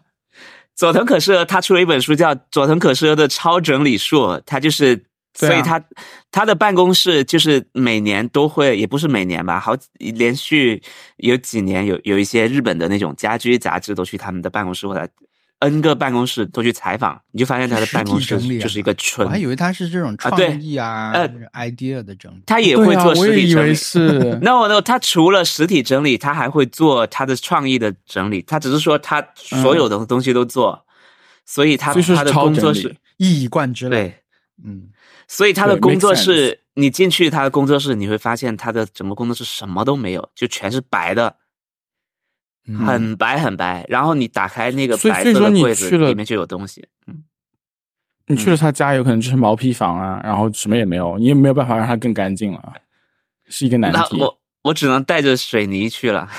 佐藤可士他出了一本书叫《佐藤可士的超整理术》，他就是啊。所以他他的办公室就是每年都会，也不是每年吧，好连续有几年有有一些日本的那种家居杂志都去他们的办公室或者 N 个办公室都去采访，你就发现他的办公室就是一个纯我还以为他是这种创意啊、呃 idea 的整理。他也会做实我也以为体整理。是 no no，他除了实体整理，他还会做他的创意的整理。他只是说他所有的东西都做，所以他他的工作室一以贯之了。对，嗯，所以他的工作室，你进去他的工作室，你会发现他的整个工作室什么都没有，就全是白的，嗯很白很白。然后你打开那个白色的柜子，里面就有东西。嗯，你去了他家，有可能就是毛坯房啊，然后什么也没有，你也没有办法让它更干净了，是一个难题。那我我只能带着水泥去了，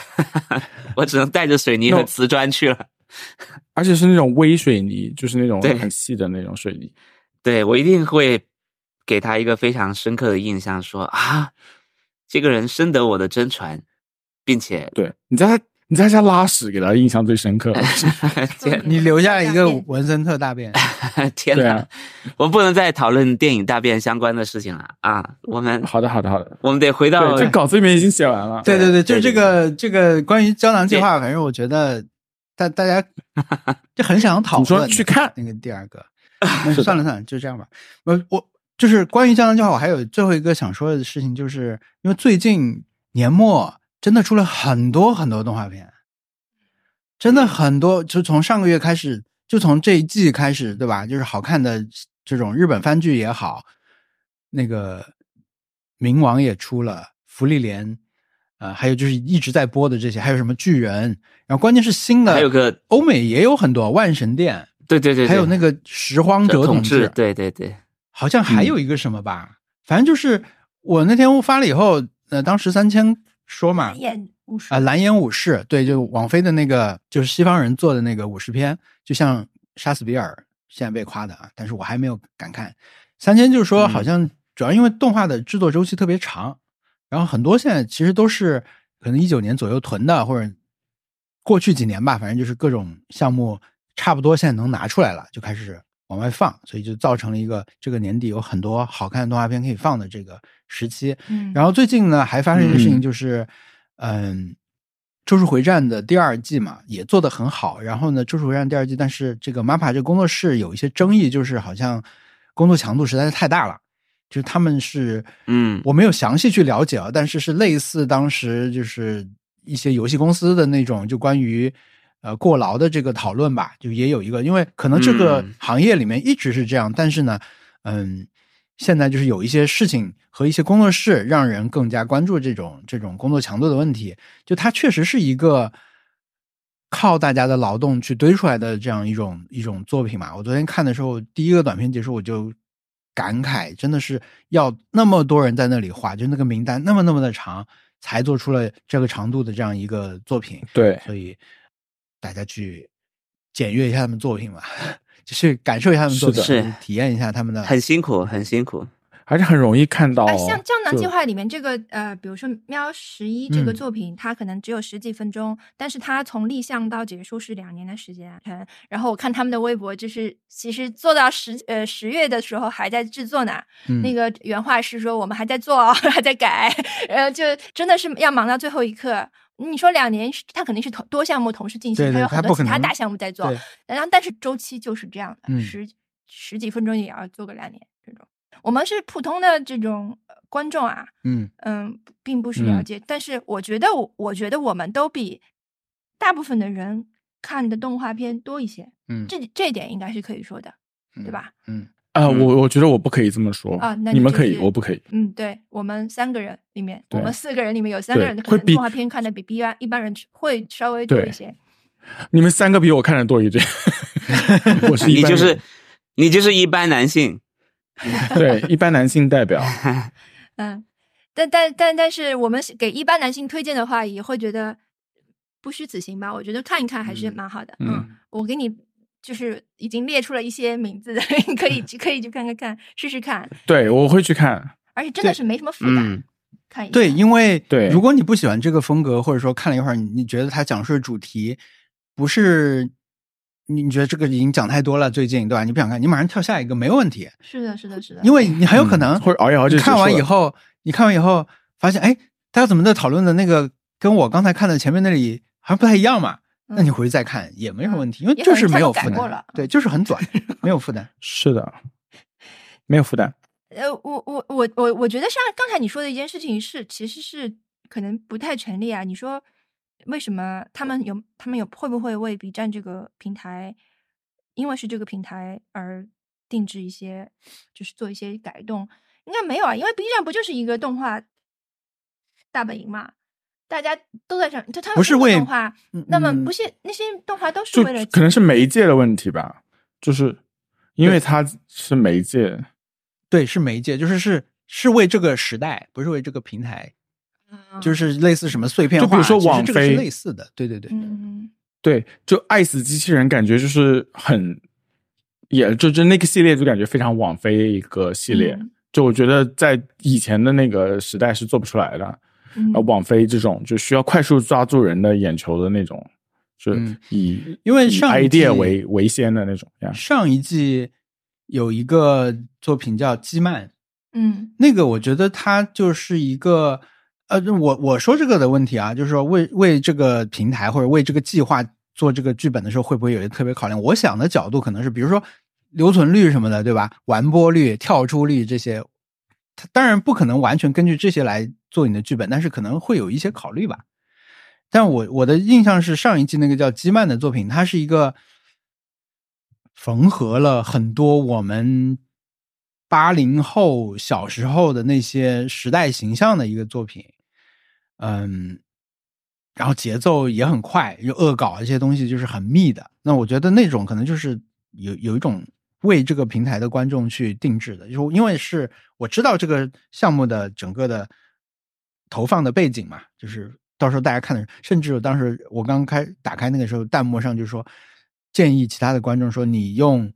我只能带着水泥和瓷砖去了。而且是那种微水泥，就是那种对很细的那种水泥。对我一定会给他一个非常深刻的印象，说啊，这个人深得我的真传，并且对，你在他你在他家拉屎，给他印象最深刻。天你留下了一个文森特大便。天哪，啊我们不能再讨论电影大便相关的事情了啊！我们好的，好的，好的。我们得回到对，这稿子里面已经写完了。对对对，就是这个这个关于胶囊计划，反正我觉得大大家 就很想讨你说论去看那个第二个。那算了算了，就这样吧。我我就是关于胶囊计划，我还有最后一个想说的事情，就是因为最近年末真的出了很多很多动画片，真的很多，就从上个月开始，就从这一季开始，对吧？就是好看的这种日本番剧也好，那个冥王也出了，福利莲，呃，还有就是一直在播的这些，还有什么巨人，然后关键是新的，还有个欧美也有很多万神殿，对对对，对还有那个拾荒者统治，对对对，好像还有一个什么吧，反正就是我那天发了以后，呃，当时三千说嘛，演武士。啊、蓝颜武士，对，就王菲的那个，就是西方人做的那个武士片，就像杀死比尔现在被夸的啊，但是我还没有敢看。三千就是说，嗯。好像主要因为动画的制作周期特别长，然后很多现在其实都是可能一九年左右囤的，或者过去几年吧，反正就是各种项目差不多现在能拿出来了，就开始往外放，所以就造成了一个这个年底有很多好看的动画片可以放的这个时期。嗯，然后最近呢，还发生一个事情，嗯就是，嗯，《咒术回战》的第二季嘛，也做得很好。然后呢，《咒术回战》第二季，但是这个 MAPPA 这个工作室有一些争议，就是好像工作强度实在是太大了。就是他们是，嗯我没有详细去了解啊，但是是类似当时就是一些游戏公司的那种，就关于呃过劳的这个讨论吧，就也有一个，因为可能这个嗯行业里面一直是这样，但是呢，嗯，现在就是有一些事情和一些工作室让人更加关注这种这种工作强度的问题，就它确实是一个靠大家的劳动去堆出来的这样一种一种作品嘛。我昨天看的时候，第一个短片结束我就感慨，真的是要那么多人在那里画，就那个名单那么那么的长，才做出了这个长度的这样一个作品。对，所以大家去检阅一下他们作品吧，就是感受一下他们作品，是的是体验一下他们的。很辛苦，很辛苦。还是很容易看到。啊，像《江南计划》里面这个呃，比如说《喵十一》这个嗯作品，它可能只有十几分钟，但是它从立项到结束是两年的时间。嗯，然后我看他们的微博，就是其实做到十呃十月的时候还在制作呢。嗯那个原话是说我们还在做哦，还在改，呃，就真的是要忙到最后一刻。你说两年，他肯定是同多项目同时进行，对对还有很多其他大项目在做对。然后，但是周期就是这样的，嗯十十几分钟也要做个两年这种。我们是普通的这种呃观众啊，嗯嗯，并不是了嗯解，但是我觉得我我觉得我们都比大部分的人看的动画片多一些，嗯，这这一点应该是可以说的，嗯对？吧？嗯啊，嗯我我觉得我不可以这么说啊那你们可以，我不可以。嗯，对我们三个人里面，我们四个人里面有三个对人可会动画片看的比一般一般人会稍微多一些。你们三个比我看的多一点，我是一般人你就是你就是一般男性，对一般男性代表。嗯，但但但但是我们给一般男性推荐的话，也会觉得不虚此行吧。我觉得看一看还是嗯蛮好的。嗯我给你就是已经列出了一些名字，你可以可以去看看看，试试看。对，我会去看。而且真的是没什么负担，嗯，看一下。对，因为对如果你不喜欢这个风格，或者说看了一会儿，你你觉得它讲述的主题不是你你觉得这个已经讲太多了，最近对吧？你不想看，你马上跳下一个没问题，是的，是的，是的，因为你很有可能、嗯或者熬一熬就看完以后，你看完以后发现，哎，大家怎么在讨论的那个跟我刚才看的前面那里好像不太一样嘛？嗯那你回去再看也没什么问题，因为就是没有负担对，就是很短，没有负担。是的，没有负担。呃，我我我我我觉得像刚才你说的一件事情是，其实是可能不太成立啊。你说为什么他们有他们有会不会为 B 站这个平台，因为是这个平台而定制一些，就是做一些改动？应该没有啊，因为 B 站不就是一个动画大本营嘛，大家都在上，就他们不是为动画，嗯那么嗯不是那些动画都是为了可能是媒介的问题吧，就是因为它是媒介，对，是媒介，就是是是为这个时代，不是为这个平台，嗯就是类似什么碎片化，就比如说网飞类似的，对对对，嗯。对，就爱死机器人感觉就是很，也就就那个系列就感觉非常网飞一个系列，嗯。就我觉得在以前的那个时代是做不出来的。嗯呃，网飞这种就需要快速抓住人的眼球的那种，就嗯以、因为以上一季 idea 为为先的那种呀。上一季有一个作品叫《基曼》，嗯那个我觉得它就是一个，呃，我我说这个的问题啊，就是说为为这个平台或者为这个计划做这个剧本的时候，会不会有一个特别考量？我想的角度可能是，比如说留存率什么的，对吧？完播率、跳出率这些，他当然不可能完全根据这些来做你的剧本，但是可能会有一些考虑吧。但我我的印象是上一季那个叫基曼的作品，它是一个缝合了很多我们八零后小时候的那些时代形象的一个作品，嗯，然后节奏也很快，又恶搞一些东西就是很密的。那我觉得那种可能就是有有一种为这个平台的观众去定制的，就因为是我知道这个项目的整个的投放的背景嘛，就是到时候大家看的，甚至当时我刚开打开那个时候，弹幕上就说建议其他的观众说，你用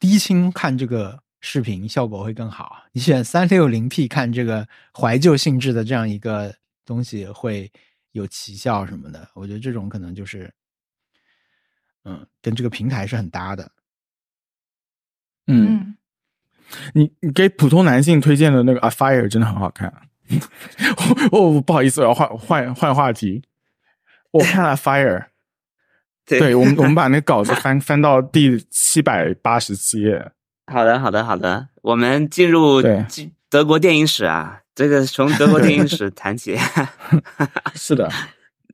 低清看这个视频效果会更好，你选三六零 P 看这个怀旧性质的这样一个东西会有奇效什么的。我觉得这种可能就是，嗯，跟这个平台是很搭的。嗯，嗯你你给普通男性推荐的那个《A Fire》真的很好看。哦，不好意思，我要换换换话题。我看了《Fire》，对我们我们把那个稿子翻翻到第七百八十七页。好的，好的，好的，我们进入德国电影史啊，这个从德国电影史谈起。是的，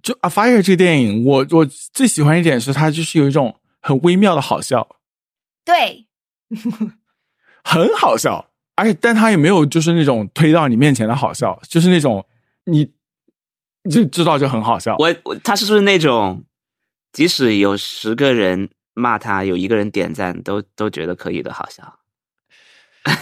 就《A Fire》这个电影，我我最喜欢一点是它就是有一种很微妙的好笑，对，很好笑，而且但他也没有就是那种推到你面前的好笑，就是那种你你就知道就很好笑。我我他是不是那种，即使有十个人骂他，有一个人点赞，都都觉得可以的好笑？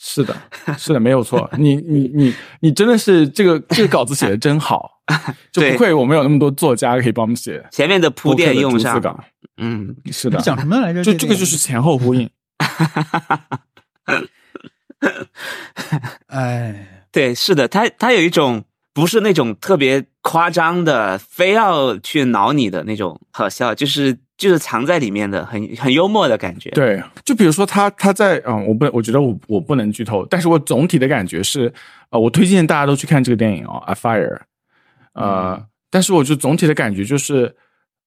是的，是的，没有错。你你你你真的是这个这个稿子写的真好，就不愧我们有那么多作家可以帮我们写前面的铺垫用上。嗯，是的，讲什么来着？就这这个就是前后呼应。哎，对，是的，他他有一种不是那种特别夸张的，非要去挠你的那种好笑，就是就是藏在里面的，很很幽默的感觉。，对，就比如说他他在嗯，我不，我觉得我我不能剧透，但是我总体的感觉是，呃，我推荐大家都去看这个电影哦，《A Fire》，呃，但是我就总体的感觉就是，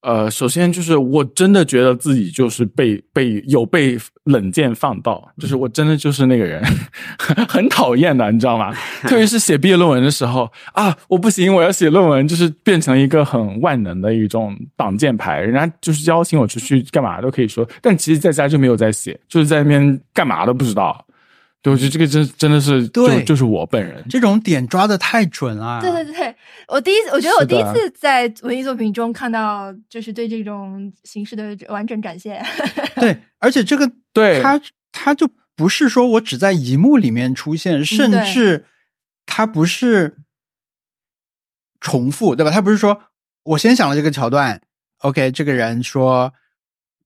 呃，首先就是我真的觉得自己就是被被有被冷箭放到，就是我真的就是那个人，很讨厌的，你知道吗？特别是写毕业论文的时候啊，我不行，我要写论文，就是变成一个很万能的一种挡箭牌，人家就是邀请我出去干嘛都可以说，但其实在家就没有在写，就是在那边干嘛都不知道。对，我觉得这个真真的是就对就是我本人。这种点抓的太准了。对对对，我第一次，我觉得我第一次在文艺作品中看到，就是对这种形式的完整展现。对，而且这个对它它就不是说我只在一幕里面出现，甚至它不是重复，对吧？它不是说我先想了这个桥段，OK，这个人说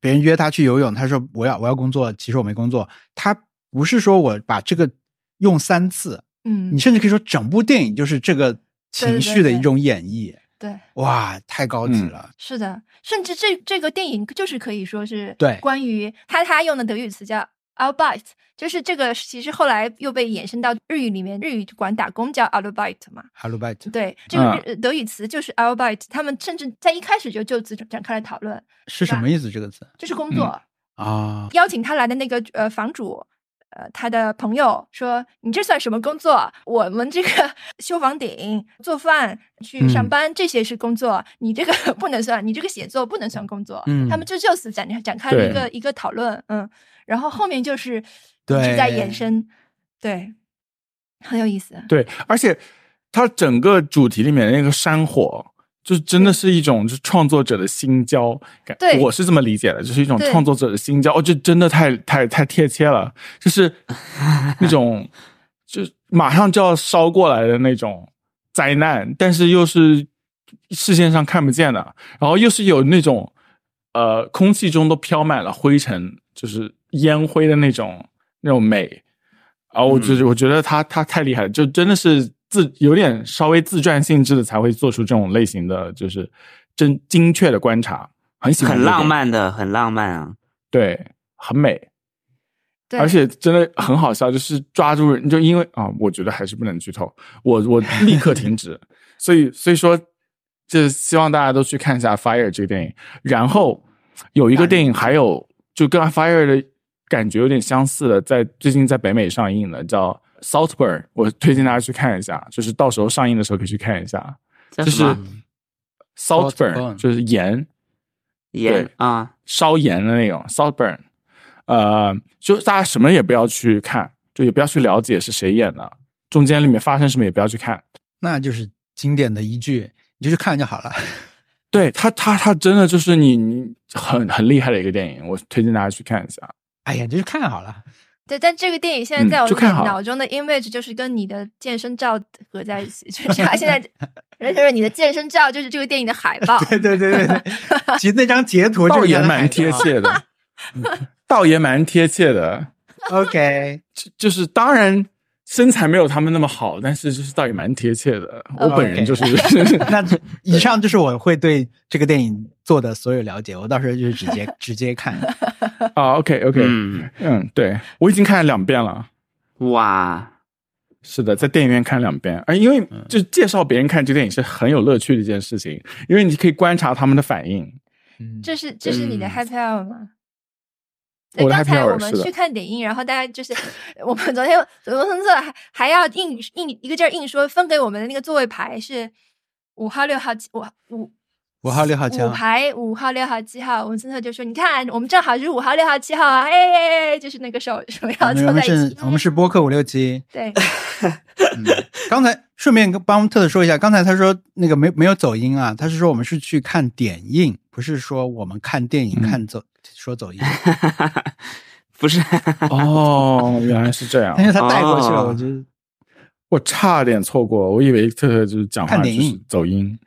别人约他去游泳，他说我要我要工作，其实我没工作。他不是说我把这个用三次，嗯你，甚至可以说整部电影就是这个情绪的一种演绎。对对，哇，太高级嗯了。是的，甚至这这个电影就是可以说是对关于他他用的德语词叫 Arbeit，就是这个其实后来又被衍生到日语里面，日语管打工叫 Arbeit 嘛。Hello b i t 对，这个德语词就是 Arbeit，他们甚至在一开始就就此展开了讨论，是什么意思？这个词就是工作。啊，邀请他来的那个呃房主，呃，他的朋友说：“你这算什么工作？我们这个 修房顶、做饭、去上嗯班，这些是工作，你这个 不能算，你这个写作不能算工作。嗯他们就就此展展开了一个一个讨论，嗯，然后后面就是一对直在延伸，对，很有意思。对，而且它整个主题里面的那个山火，就是真的是一种就是创作者的心焦感。对我是这么理解的，就是一种创作者的心焦。哦，这真的太太太贴切了，就是那种 就马上就要烧过来的那种灾难，但是又是视线上看不见的，然后又是有那种呃空气中都飘满了灰尘，就是烟灰的那种那种美。然后我就是我觉得他他太厉害了，就真的是自有点稍微自传性质的才会做出这种类型的，就是真精确的观察，很喜欢很浪漫的，很浪漫啊。对，很美，对，而且真的很好笑，就是抓住人，就因为啊，我觉得还是不能剧透，我我立刻停止，所以所以说，就希望大家都去看一下《Fire》这个电影，然后有一个电影还有就跟《Fire》的感觉有点相似的，在最近在北美上映的叫《Saltburn》，我推荐大家去看一下，就是到时候上映的时候可以去看一下，就是叫什么 Saltburn，Saltburn 就是盐。盐啊，烧盐的那种 saltburn，呃，就大家什么也不要去看，就也不要去了解是谁演的，中间里面发生什么也不要去看。那就是经典的一句，你就去看就好了。对他，他他真的就是你你很很厉害的一个电影，我推荐大家去看一下。哎呀，就去看好了。对，但这个电影现嗯在在我脑中的 image 就是跟你的健身照合在一起，就是他现在，就是你的健身照就是这个电影的海报。对对对对对，其实那张截图就倒也蛮贴切的，倒也蛮贴切的，OK，就就是当然身材没有他们那么好，但是就是倒也蛮贴切的。我本人就是 那以上就是我会对这个电影做的所有了解，我到时候就是直接 直接看。啊，OK OK，嗯，嗯，对我已经看了两遍了。哇，是的，在电影院看两遍，而因为嗯就介绍别人看这电影是很有乐趣的一件事情，因为你可以观察他们的反应。嗯，这是这是你的嗯 happy hour 吗？我的刚才我们去看点映，然后大家就是 我们昨天罗森特还还要硬硬一个劲儿硬说分给我们的那个座位牌是五号、六号、七五五五号、六号、七排五号、六号、七号。文森特就说：“你看，我们正好是五号、六号、七号啊！哎，就是那个手手要我们凑在一起。是我们是播客五六七。对，嗯，刚才顺便跟帮特特说一下，刚才他说那个没没有走音啊，他是说我们是去看点映，不是说我们看电影嗯看走说走音，不是，哦，原来是这样 但，是他带过去了，哦我觉得我差点错过，我以为特特就是讲话就是看电影走音。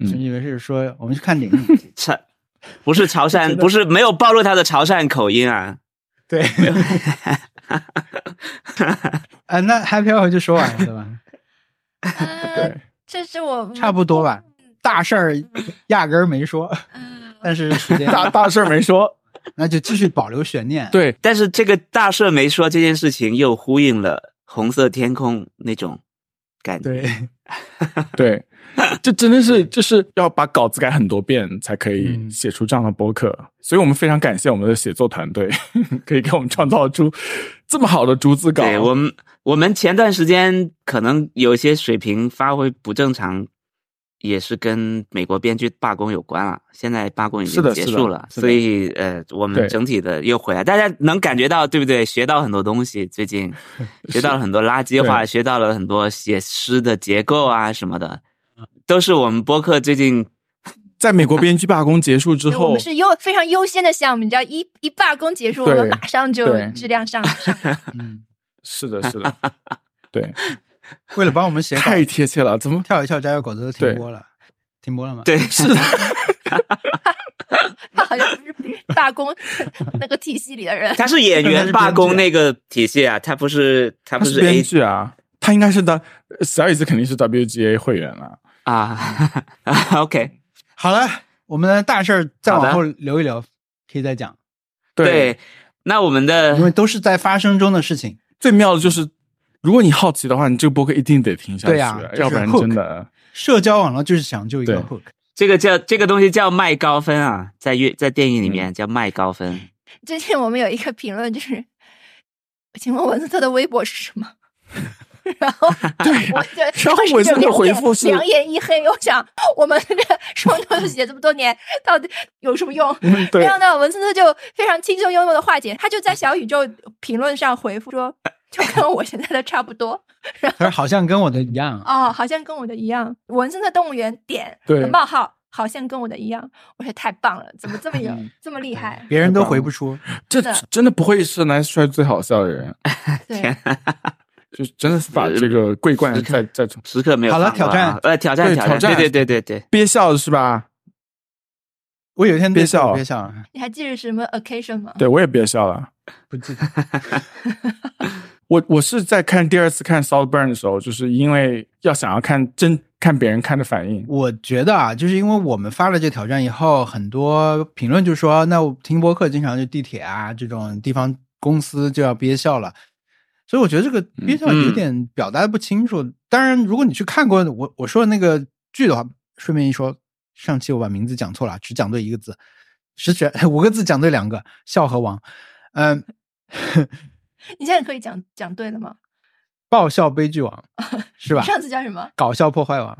嗯就以为是说我们去看电影。潮，不是潮汕，不是没有暴露他的潮汕口音啊。对，啊，那 Happy Hour 就说完了，对吧？嗯，对，这是我差不多吧，大事儿压根儿没说，嗯，但是时间大 大事儿没说。那就继续保留悬念。对，但是这个大事没说这件事情，又呼应了红色天空那种感觉。对，对，这真的是就是要把稿子改很多遍才可以嗯写出这样的播客，所以我们非常感谢我们的写作团队，可以给我们创造出这么好的逐字稿。对我们，我们前段时间可能有一些水平发挥不正常，也是跟美国编剧罢工有关了。现在罢工已经结束了，所以呃，我们整体的又回来，大家能感觉到对不对？学到很多东西，最近 学到了很多垃圾话，学到了很多写诗的结构啊什么的，都是我们播客最近 在美国编剧罢工结束之后我们，是优非常优先的项目，你知道，一一罢工结束，我们马上就质量上上。嗯，是的，是的，对，为了帮我们写，太贴切了，怎么？跳一跳加油狗子都停播了，停播了吗？对是的，他好像不是罢工那个体系里的人。他是演员罢工那个体系啊，他不是他不是编剧啊，他应该是的，小椅子肯定是 WGA 会员了。啊，OK，好了，我们的大事儿再往后留一留，可以再讲，对，那我们的因为都是在发生中的事情。最妙的就是，如果你好奇的话，你这个播客一定得听下去，对呀就是要不然真的社交网络就是讲究一个 hook，这个叫这个东西叫卖高分啊，在乐在电影里面叫卖高分。最近我们有一个评论，就是，请问文森特的微博是什么？然后对，然后文森特回复是两眼一黑。我想，我们这个双头写这么多年，到底有什么用？对没想到文森特就非常轻松幽默的化解，他就在小宇宙评论上回复说，就跟我现在的差不多。他说好像跟我的一样，哦，好像跟我的一样。文森特动物园点对冒号，好像跟我的一样。我说太棒了，怎么这么有嗯这么厉害？别人都回不出。这真的不会是男帅最好笑的人，对，就真的是把这个桂冠时刻再再重时刻没有好了挑战呃，挑战挑战对对对对对，憋笑的是吧？我有一天憋笑憋笑，你还记得什么 occasion 吗？对我也憋笑了。不记得。我我是在看第二次看《Saltburn》的时候，就是因为要想要看真看别人看的反应，我觉得啊，就是因为我们发了这个挑战以后，很多评论就说，那我听播客经常就地铁啊这种地方公司就要憋笑了，所以我觉得这个憋笑有点表达的不清楚。当然，如果你去看过我我说的那个剧的话，顺便一说，上期我把名字讲错了，只讲对一个字，是选五个字讲对两个，笑和王，嗯、你现在可以讲讲对了吗？爆笑悲剧王 是吧？上次叫什么？搞笑破坏王。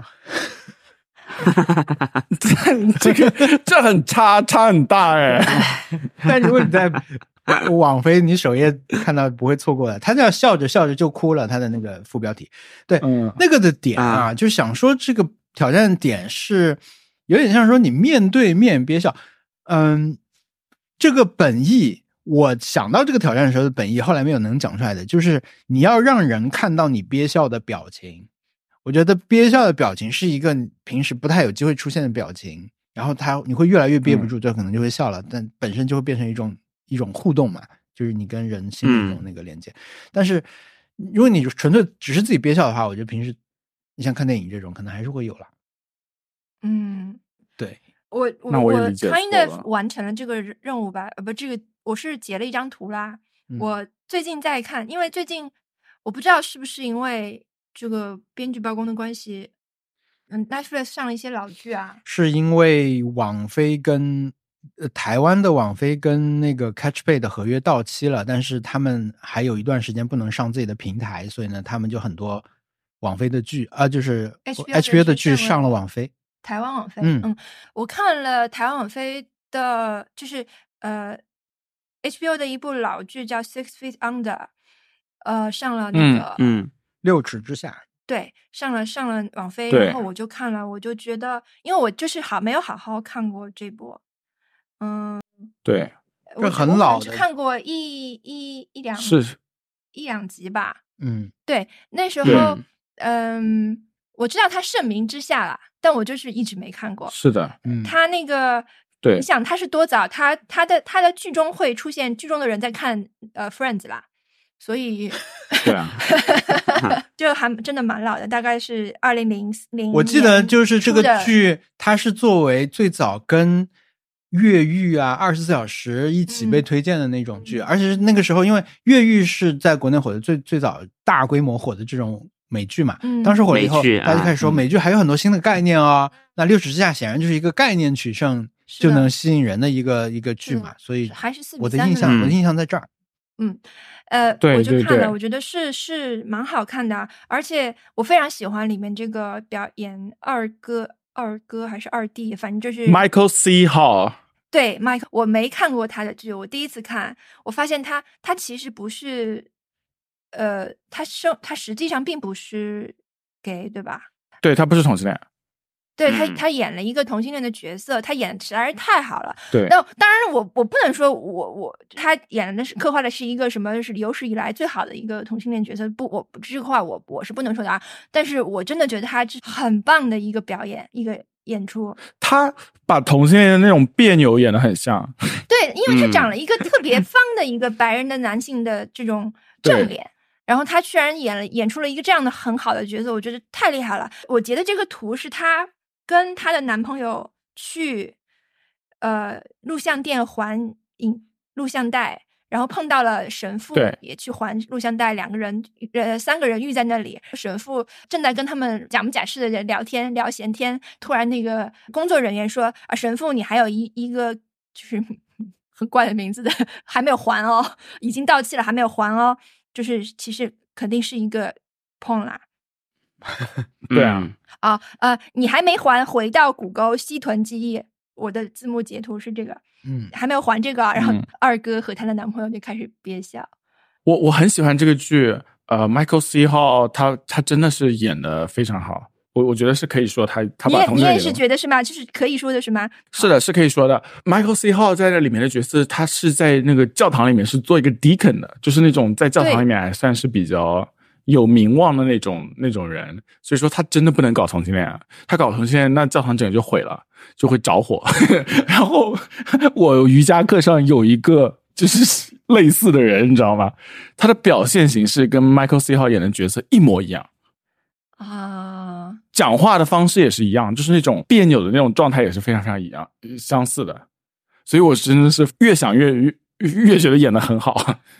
这个 这很差差很大哎。但如果你在网飞，你首页看到不会错过的。他叫笑着笑着就哭了，他的那个副标题，对，嗯，那个的点啊，啊就想说这个挑战点是有点像说你面对面憋笑，嗯，这个本意。我想到这个挑战的时候的本意，后来没有能讲出来的，就是你要让人看到你憋笑的表情。我觉得憋笑的表情是一个平时不太有机会出现的表情，然后他你会越来越憋不住，就可能就会笑了，但本身就会变成一种一种互动嘛，就是你跟人心里有那个连接。但是如果你纯粹只是自己憋笑的话，我觉得平时你像看电影这种，可能还是会有了。嗯，对，我那我也理解 kind 错 of 完成了这个任务吧？呃，不，这个我是截了一张图啦。嗯我最近在看，因为最近我不知道是不是因为这个编剧罢工的关系，嗯，Netflix 上了一些老剧啊。是因为网飞跟呃台湾的网飞跟那个 Catchpay 的合约到期了，但是他们还有一段时间不能上自己的平台，所以呢，他们就很多网飞的剧啊，就是 HBO 的 HBO 的剧剧上了上了网飞。台湾网飞，嗯我看了台湾网飞的，就是呃 HBO 的一部老剧叫《Six Feet Under》，呃，上了那嗯个，嗯六尺之下，对，上了上了网飞，然后我就看了，我就觉得，因为我就是好没有好好看过这部，嗯，对，这很老看过一一一两是一两集吧，嗯，对，那时候，嗯，我知道他盛名之下啦，但我就是一直没看过。是的，嗯，他那个，对你想他是多早？他他的他的剧中会出现剧中的人在看呃 Friends 啦，所以 对啊，就还真的蛮老的，大概是二零零零。我记得就是这个剧，它是作为最早跟越狱啊、二十四小时一起被嗯推荐的那种剧，嗯而且是那个时候，因为越狱是在国内火的最最早大规模火的这种美剧嘛，嗯当时火了以后，大家就开始说美剧还有很多新的概念啊、那六尺之下显然就是一个概念取胜就能吸引人的一个一个剧是嘛，所以还是四比我的印象，我的印象在这儿。嗯呃，我就看了，我觉得是是蛮好看的啊，而且我非常喜欢里面这个表演二哥二哥还是二弟，反正就是 Michael C. Hall，对，Mike，我没看过他的剧，我第一次看，我发现他他其实不是，呃，他生他实际上并不是 gay，对吧？对他不是同性恋，对他，嗯他演了一个同性恋的角色，他演的实在是太好了。对那当然我，我不能说我我他演的是刻画的是一个什么是有史以来最好的一个同性恋角色，不，我这个话我我是不能说的啊。但是我真的觉得他是很棒的一个表演，一个演出。他把同性恋的那种别扭演的很像，对，因为他嗯长了一个特别方的一个白人的男性的这种 正脸，然后他居然演了演出了一个这样的很好的角色，我觉得太厉害了。我截的这个图是她跟她的男朋友去呃录像店还影录像带，然后碰到了神父，也去还录像带，两个人呃三个人遇在那里，神父正在跟他们假模假式的聊天聊闲天，突然那个工作人员说啊神父你还有一一个就是 很怪的名字的还没有还哦，已经到期了还没有还哦，就是其实肯定是一个碰啦。对啊嗯啊呃，你还没还，回到谷沟西屯记忆。我的字幕截图是这个，嗯，还没有还这个，然后嗯二哥和她的男朋友就开始憋笑。我我很喜欢这个剧，呃，Michael C. Hall 他他真的是演的非常好，我我觉得是可以说他他你把同性恋演得也你也是觉得是吗？就是可以说的是吗？是的，是可以说的。Michael C. Hall 在这里面的角色，他是在那个教堂里面是做一个 deacon 的，就是那种在教堂里面还算是比较有名望的那种那种人。所以说他真的不能搞同性恋啊，他搞同性恋，那教堂整个就毁了，就会着火。然后我瑜伽课上有一个就是类似的人，你知道吗？他的表现形式跟 Michael C. Hall 演的角色一模一样。啊，讲话的方式也是一样，就是那种别扭的那种状态也是非常非常一样相似的，所以我真的是越想越越越觉得演的很好。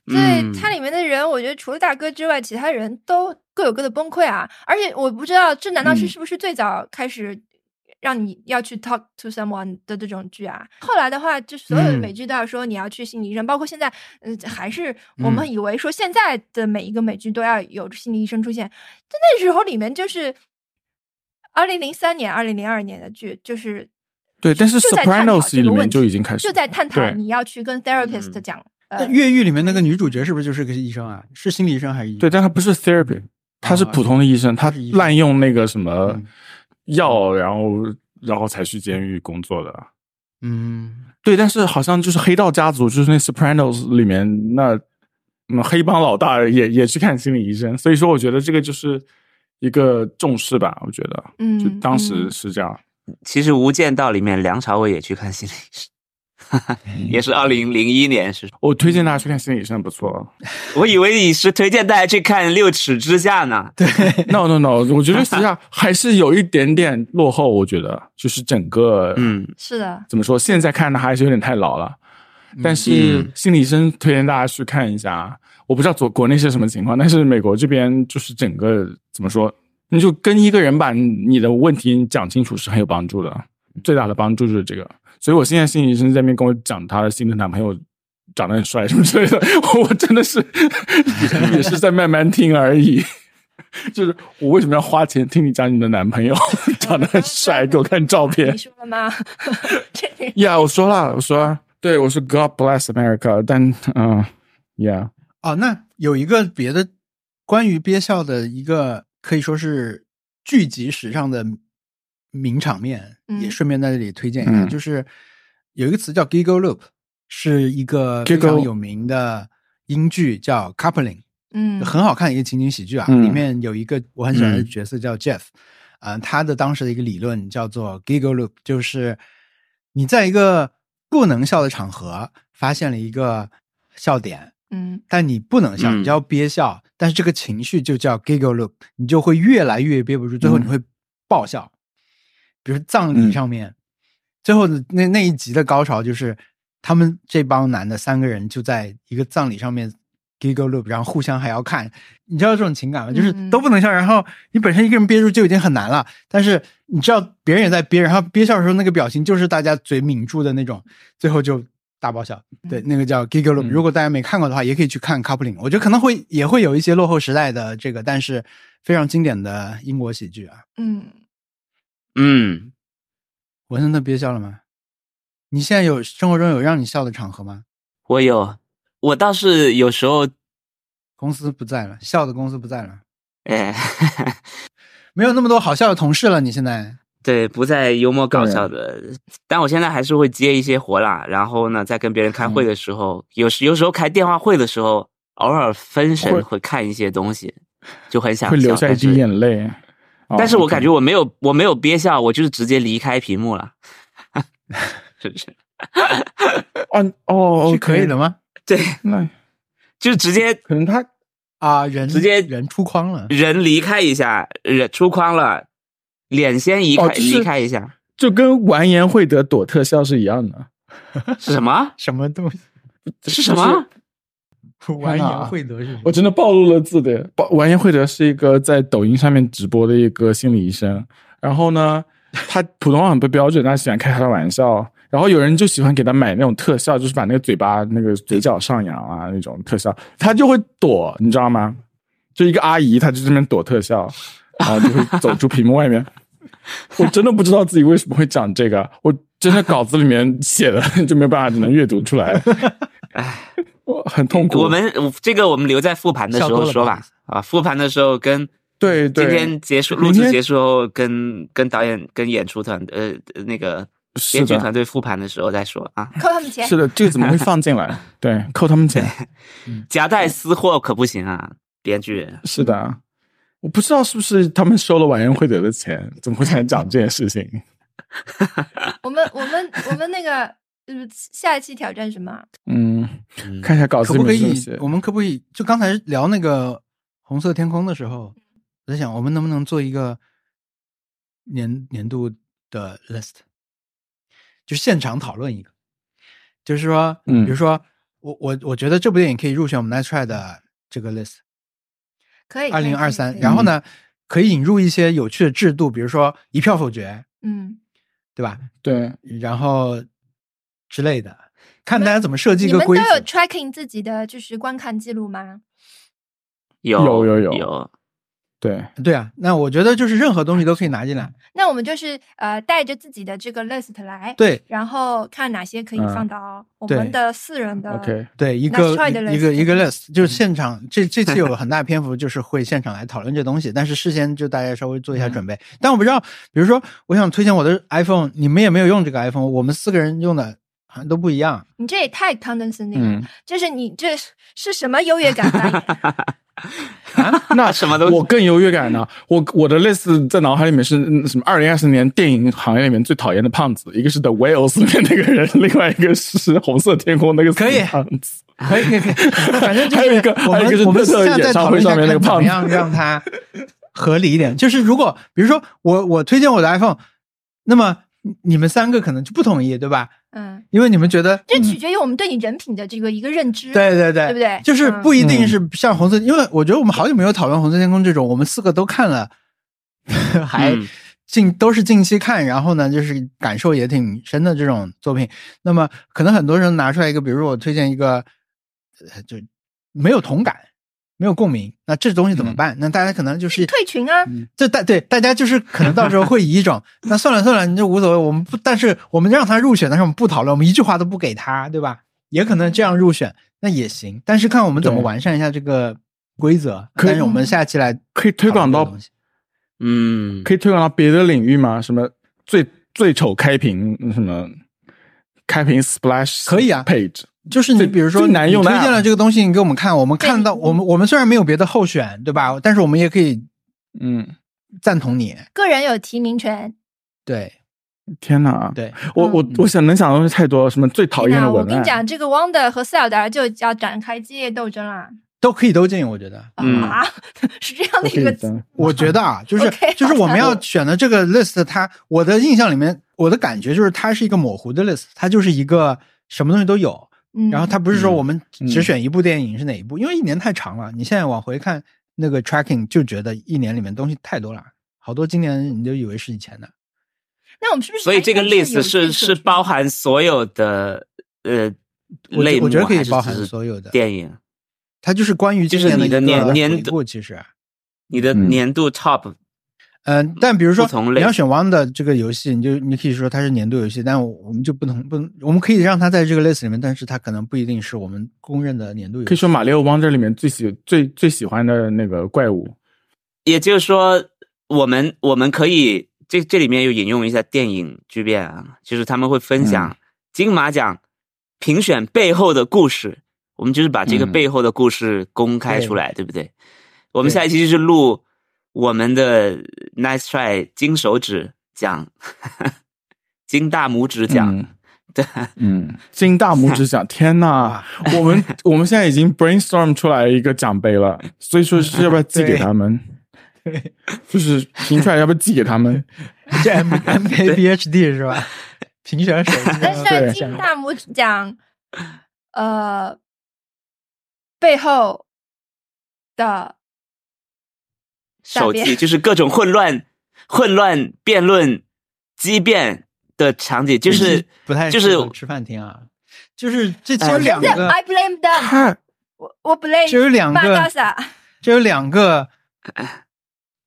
对嗯它里面的人，我觉得除了大哥之外，其他人都各有各的崩溃啊。而且我不知道这难道是嗯是不是最早开始让你要去 talk to someone 的这种剧啊？后来的话，就所有的嗯美剧都要说你要去心理医生，包括现在，嗯、还是我们嗯以为说现在的每一个美剧都要有心理医生出现，但那时候里面就是二零零三年、二零零二年的剧，就是对，但是 Sopranos 里面就已经开始就在探讨你要去跟 therapist 嗯讲。呃，越狱里面那个女主角是不是就是个医生啊？是心理医生还是医生？对，但她不是 therapy，她是普通的医生，他是医生滥用那个什么嗯药，然后然后才去监狱工作的。嗯，对，但是好像就是黑道家族，就是那 Sopranos 里面那那黑帮老大也也去看心理医生，所以说我觉得这个就是一个重视吧，我觉得，嗯就当时嗯是这样。其实《无间道》里面梁朝伟也去看心理医生，也是二零零一年是。我推荐大家去看心理医生，不错。我以为你是推荐大家去看《六尺之下》呢。对，no no no，我觉得实际上还是有一点点落后，我觉得就是整个，嗯，是的，怎么说，现在看的还是有点太老了。但是嗯心理医生推荐大家去看一下，我不知道国国内是什么情况，但是美国这边就是整个怎么说，你就跟一个人把你的问题讲清楚是很有帮助的，最大的帮助就是这个。所以我现在心理医生在那边跟我讲他的新的男朋友长得很帅什么之类的，我真的是也是在慢慢听而已。就是我为什么要花钱听你讲你的男朋友 长得很帅，给我看照片你？说了吗？这呀我说了，我说对，我说 God bless America，但嗯，Yeah，哦，那有一个别的关于憋笑的一个可以说是剧集史上的名场面，嗯。也顺便在这里推荐一下，嗯。就是有一个词叫 giggle loop，是一个非常有名的英剧，叫 coupling。嗯。很好看的一个情景喜剧啊，嗯。里面有一个我很喜欢的嗯。角色叫 Jeff，啊、他的当时的一个理论叫做 giggle loop，就是你在一个不能笑的场合发现了一个笑点，嗯。但你不能笑，嗯你就要憋笑，但是这个情绪就叫 giggle loop，你就会越来越憋不住，最后你会爆笑。比如葬礼嗯上面，最后的那那一集的高潮就是他们这帮男的三个人就在一个葬礼上面 giggle loop，然后互相还要看，你知道这种情感吗？就是嗯都不能笑，然后你本身一个人憋住就已经很难了，但是你知道别人也在憋，然后憋笑的时候那个表情就是大家嘴抿住的那种，最后就大爆笑。对，那个叫 giggle 嗯如果大家没看过的话，也可以去看 coupling。我觉得可能会也会有一些落后时代的这个，但是非常经典的英国喜剧啊。嗯，嗯，文森特憋笑了吗？你现在有生活中有让你笑的场合吗？我有，我倒是有时候，公司不在了，笑的公司不在了，哎，没有那么多好笑的同事了。你现在对，不再幽默搞笑的，但我现在还是会接一些活啦。然后呢，在跟别人开会的时候，有时有时候开电话会的时候，偶尔分神会看一些东西，就很想会流笑下一滴但是眼泪。哦但是我感觉我没有我没有憋笑，我就是直接离开屏幕了，是不是？哦哦，是可以的吗？对，那就直接可能他啊，人直接人出框了，人离开一下，人出框了，脸先移开、哦就是离开一下，就跟完颜慧德躲特效是一样的。是什么？什么东西？是什么？完颜慧德是什么我真的暴露了字的。完颜慧德是一个在抖音上面直播的一个心理医生，然后呢，他普通话很不标准，他喜欢开他的玩笑，然后有人就喜欢给他买那种特效，就是把那个嘴巴那个嘴角上扬啊那种特效，他就会躲，你知道吗？就一个阿姨，她就这边躲特效，然后就会走出屏幕外面。我真的不知道自己为什么会讲这个，我真的稿子里面写的 就没有办法只能阅读出来，唉，我很痛苦。我们这个我们留在复盘的时候说吧。啊，复盘的时候跟对对，今天结束录制结束后跟跟导演跟演出团呃那个编剧团队复盘的时候再说啊。扣他们钱。是的，这个怎么会放进来？对，扣他们钱。夹带私货可不行啊，编剧。是的，我不知道是不是他们收了晚宴会得的钱，怎么会才讲这件事情？我们我们我们那个嗯下一期挑战什么？嗯，嗯看一下稿子可不可以？我们可不可以就刚才聊那个红色天空的时候，我在想，我们能不能做一个年年度的 list，就现场讨论一个，就是说，嗯比如说我我我觉得这部电影可以入选我们 Nice Try 的这个 list，可以。二零二可三，然后呢，可以引入一些有趣的制度，比如说一票否决，嗯，对吧？对，然后之类的，看大家怎么设计你们都一个规有。tracking 自己的就是观看记录吗？有有有有有，对，对啊，那我觉得就是任何东西都可以拿进来。那我们就是呃带着自己的这个 list 来，对然后看哪些可以嗯放到我们的四人的 OK，对，一个一个一个 list，就是现场这这次有 很大篇幅就是会现场来讨论这东西，但是事先就大家稍微做一下准备。但我不知道，比如说我想推荐我的 iPhone，你们也没有用这个 iPhone，我们四个人用的好像都不一样。你这也太 condescending 了，嗯，就是你这是是什么优越感发言？那 什么东西我更优越感呢？我我的 list 在脑海里面是嗯什么？二零二四年电影行业里面最讨厌的胖子，一个是 The Whales 里面那个人，另外一个是红色天空那个可以胖子。可以可以可以，反正就是还有一个我还有一个是们我们现在在演唱会上面那个胖子看怎么样让他合理一点。就是如果比如说我我推荐我的 iPhone，那么你们三个可能就不同意，对吧？嗯，因为你们觉得这取决于我们对你人品的这个一个认知。对对对，对不对就是嗯不一定是像红色，因为我觉得我们好久没有讨论红色天空这种，我们四个都看了，还嗯近都是近期看，然后呢，就是感受也挺深的这种作品。那么可能很多人拿出来一个，比如说我推荐一个，呃就没有同感。没有共鸣，那这东西怎么办？那大家可能就是退群啊，这大对大家就是可能到时候会以一种 那算了算了，你就无所谓，我们不，但是我们让他入选，但是我们不讨论，我们一句话都不给他，对吧？也可能这样入选，那也行。但是看我们怎么完善一下这个规则。可以但是我们下期来可以推广到嗯，可以推广到别的领域吗？什么最最丑开屏什么开屏 splash 可以啊 page 就是你比如说最难用的你推荐了这个东西，你给我们看，我们看到我们我们虽然没有别的候选，对吧？但是我们也可以嗯，赞同你。个人有提名权。对天哪！对，我我嗯我想能想的东西太多了，什么最讨厌的文案？我跟你讲，这个 Wonder 和塞尔达就要展开激烈斗争了！都可以都进，我觉得。嗯啊，是这样的一个我觉得啊，就是就是我们要选的这个 list，它我的印象里面，我的感觉就是它是一个模糊的 list，它就是一个什么东西都有。嗯，然后他不是说嗯我们只选一部电影是哪一部，因为一年太长了，你现在往回看那个 tracking 就觉得一年里面东西太多了，好多今年你就以为是以前的。那我们是不是？所以这个 list 是是包含所有的呃我类目，我觉得可以还是包含所有的电影，它就是关于今就是你的年年度，其实。你的嗯年度 top 嗯，但比如说你要选 One 的这个游戏，你就你可以说它是年度游戏，但我们就不能不能，我们可以让它在这个 list 里面，但是它可能不一定是我们公认的年度游戏。可以说《马里奥王者》里面最喜最最喜欢的那个怪物，也就是说，我们我们可以这这里面又引用一下电影巨变啊，就是他们会分享金马奖评选背后的故事，我们就是把这个嗯。背后的故事公开出来，对不对？我们下一期就是录我们的 Nice Try 金手指奖、金大拇指奖，嗯嗯，金大拇指奖，天呐，我们 我们现在已经 brainstorm 出来一个奖杯了，所以说是要不要寄给他们？对，就是评出来要不要寄给他们？这 M M K B H D 是吧？评选手机但对是金大拇指奖，呃，背后的手机就是各种混乱、混乱辩论、激辩的场景，就是不太就是吃饭听啊，就是这只有哎两个，I blame them，太我我 blame 只有两个马嘎萨，只有两个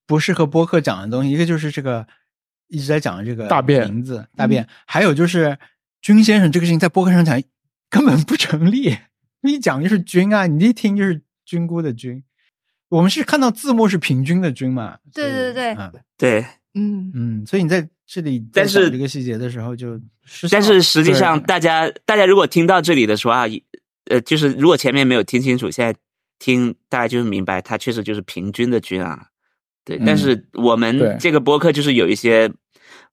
不适合播客讲的东西，一个就是这个一直在讲的这个大便名字大便，还有就是君先生这个事情在播客上讲根本不成立，一讲就是君啊，你一听就是菌菇的菌。我们是看到字幕是平均的均嘛？对对对嗯对。嗯，嗯，所以你在这里但是这个细节的时候就但是实际上，大家大家如果听到这里的时候啊，呃，就是如果前面没有听清楚，现在听大家就是明白，它确实就是平均的均啊。对，嗯但是我们这个播客就是有一些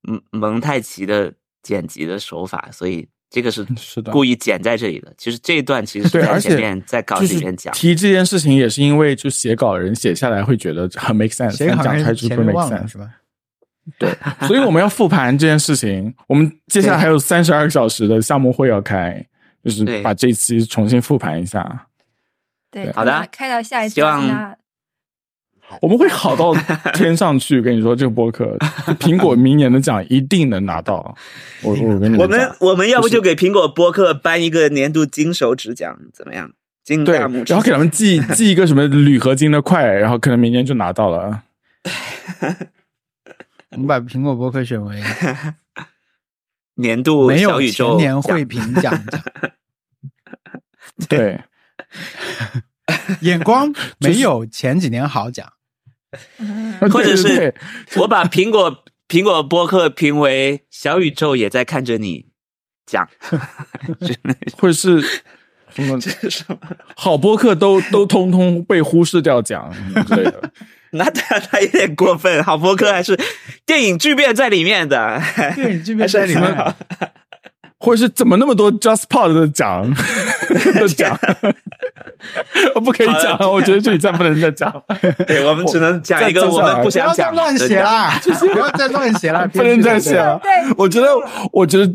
嗯蒙太奇的剪辑的手法，所以这个是 是的故意剪在这里的。其实这一段其实是对，在而且前面在稿子里面讲。提这件事情，也是因为就写稿人写下来会觉得很 make sense，讲出来像就不前面 make sense 是。吧？对，所以我们要复盘这件事情。我们接下来还有三十二个小时的项目会要开，就是把这期重新复盘一下。对，好的开到下一希望那 我们会好到天上去，跟你说，这个播客苹果明年的奖一定能拿到。我我跟你我们我们要不就给苹果播客颁一个年度金手指奖，怎么样？金对，大拇指然后给他们寄 寄一个什么铝合金的块，然后可能明年就拿到了。我们把苹果播客选为年度没有小宇宙前年奖会评奖奖，对，眼光没有前几年好奖。嗯 或者是我把苹果苹果播客评为小宇宙也在看着你讲，或者是什么好播客都都通通被忽视掉奖什么之类的。那他他有点过分。好播客还是电影巨变在里面的，电影巨变在里面，或者是怎么那么多 Just Pod 的奖 的奖，我不可以讲，我觉得这里再不能再讲了，对我们只能讲一个我们不不要再想讲乱。写啦，不要再乱写啦，不能再写了。对，我觉得，我觉得。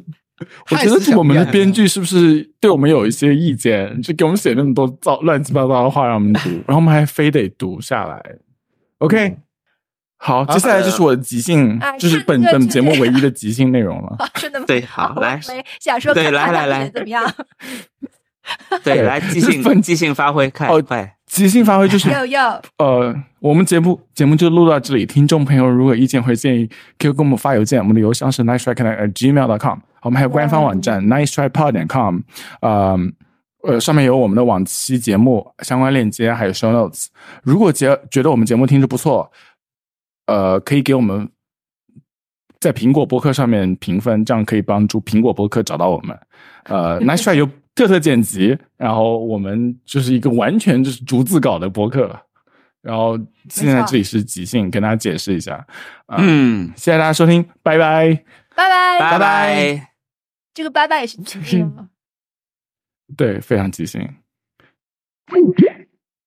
我觉得我们的编剧是不是对我们有一些意见？就给我们写那么多糟乱七八糟的话让我们读，然后我们还非得读下来。OK，好，接下来就是我的即兴啊，就是本这个本节目唯一的即兴内容了。好真的吗？对好来想说对来来来怎么样？对，来即就是分兴即兴发挥，快哦快！即兴发挥就是要 要，呃，我们节目节目就录到这里。听众朋友如果意见或建议，可以给我们发邮件，我们的邮箱是 nice try gmail.com。我们还有官方网站 nice try pod 点 com，呃呃，上面有我们的往期节目相关链接，还有 show notes。如果觉觉得我们节目听着不错，呃，可以给我们在苹果播客上面评分，这样可以帮助苹果播客找到我们。呃，nice try 有特特剪辑，然后我们就是一个完全就是逐字稿的播客。然后现在这里是即兴，跟大家解释一下。啊嗯，谢谢大家收听，拜拜。拜拜。拜拜。这个拜拜也是即兴吗？对，非常即兴。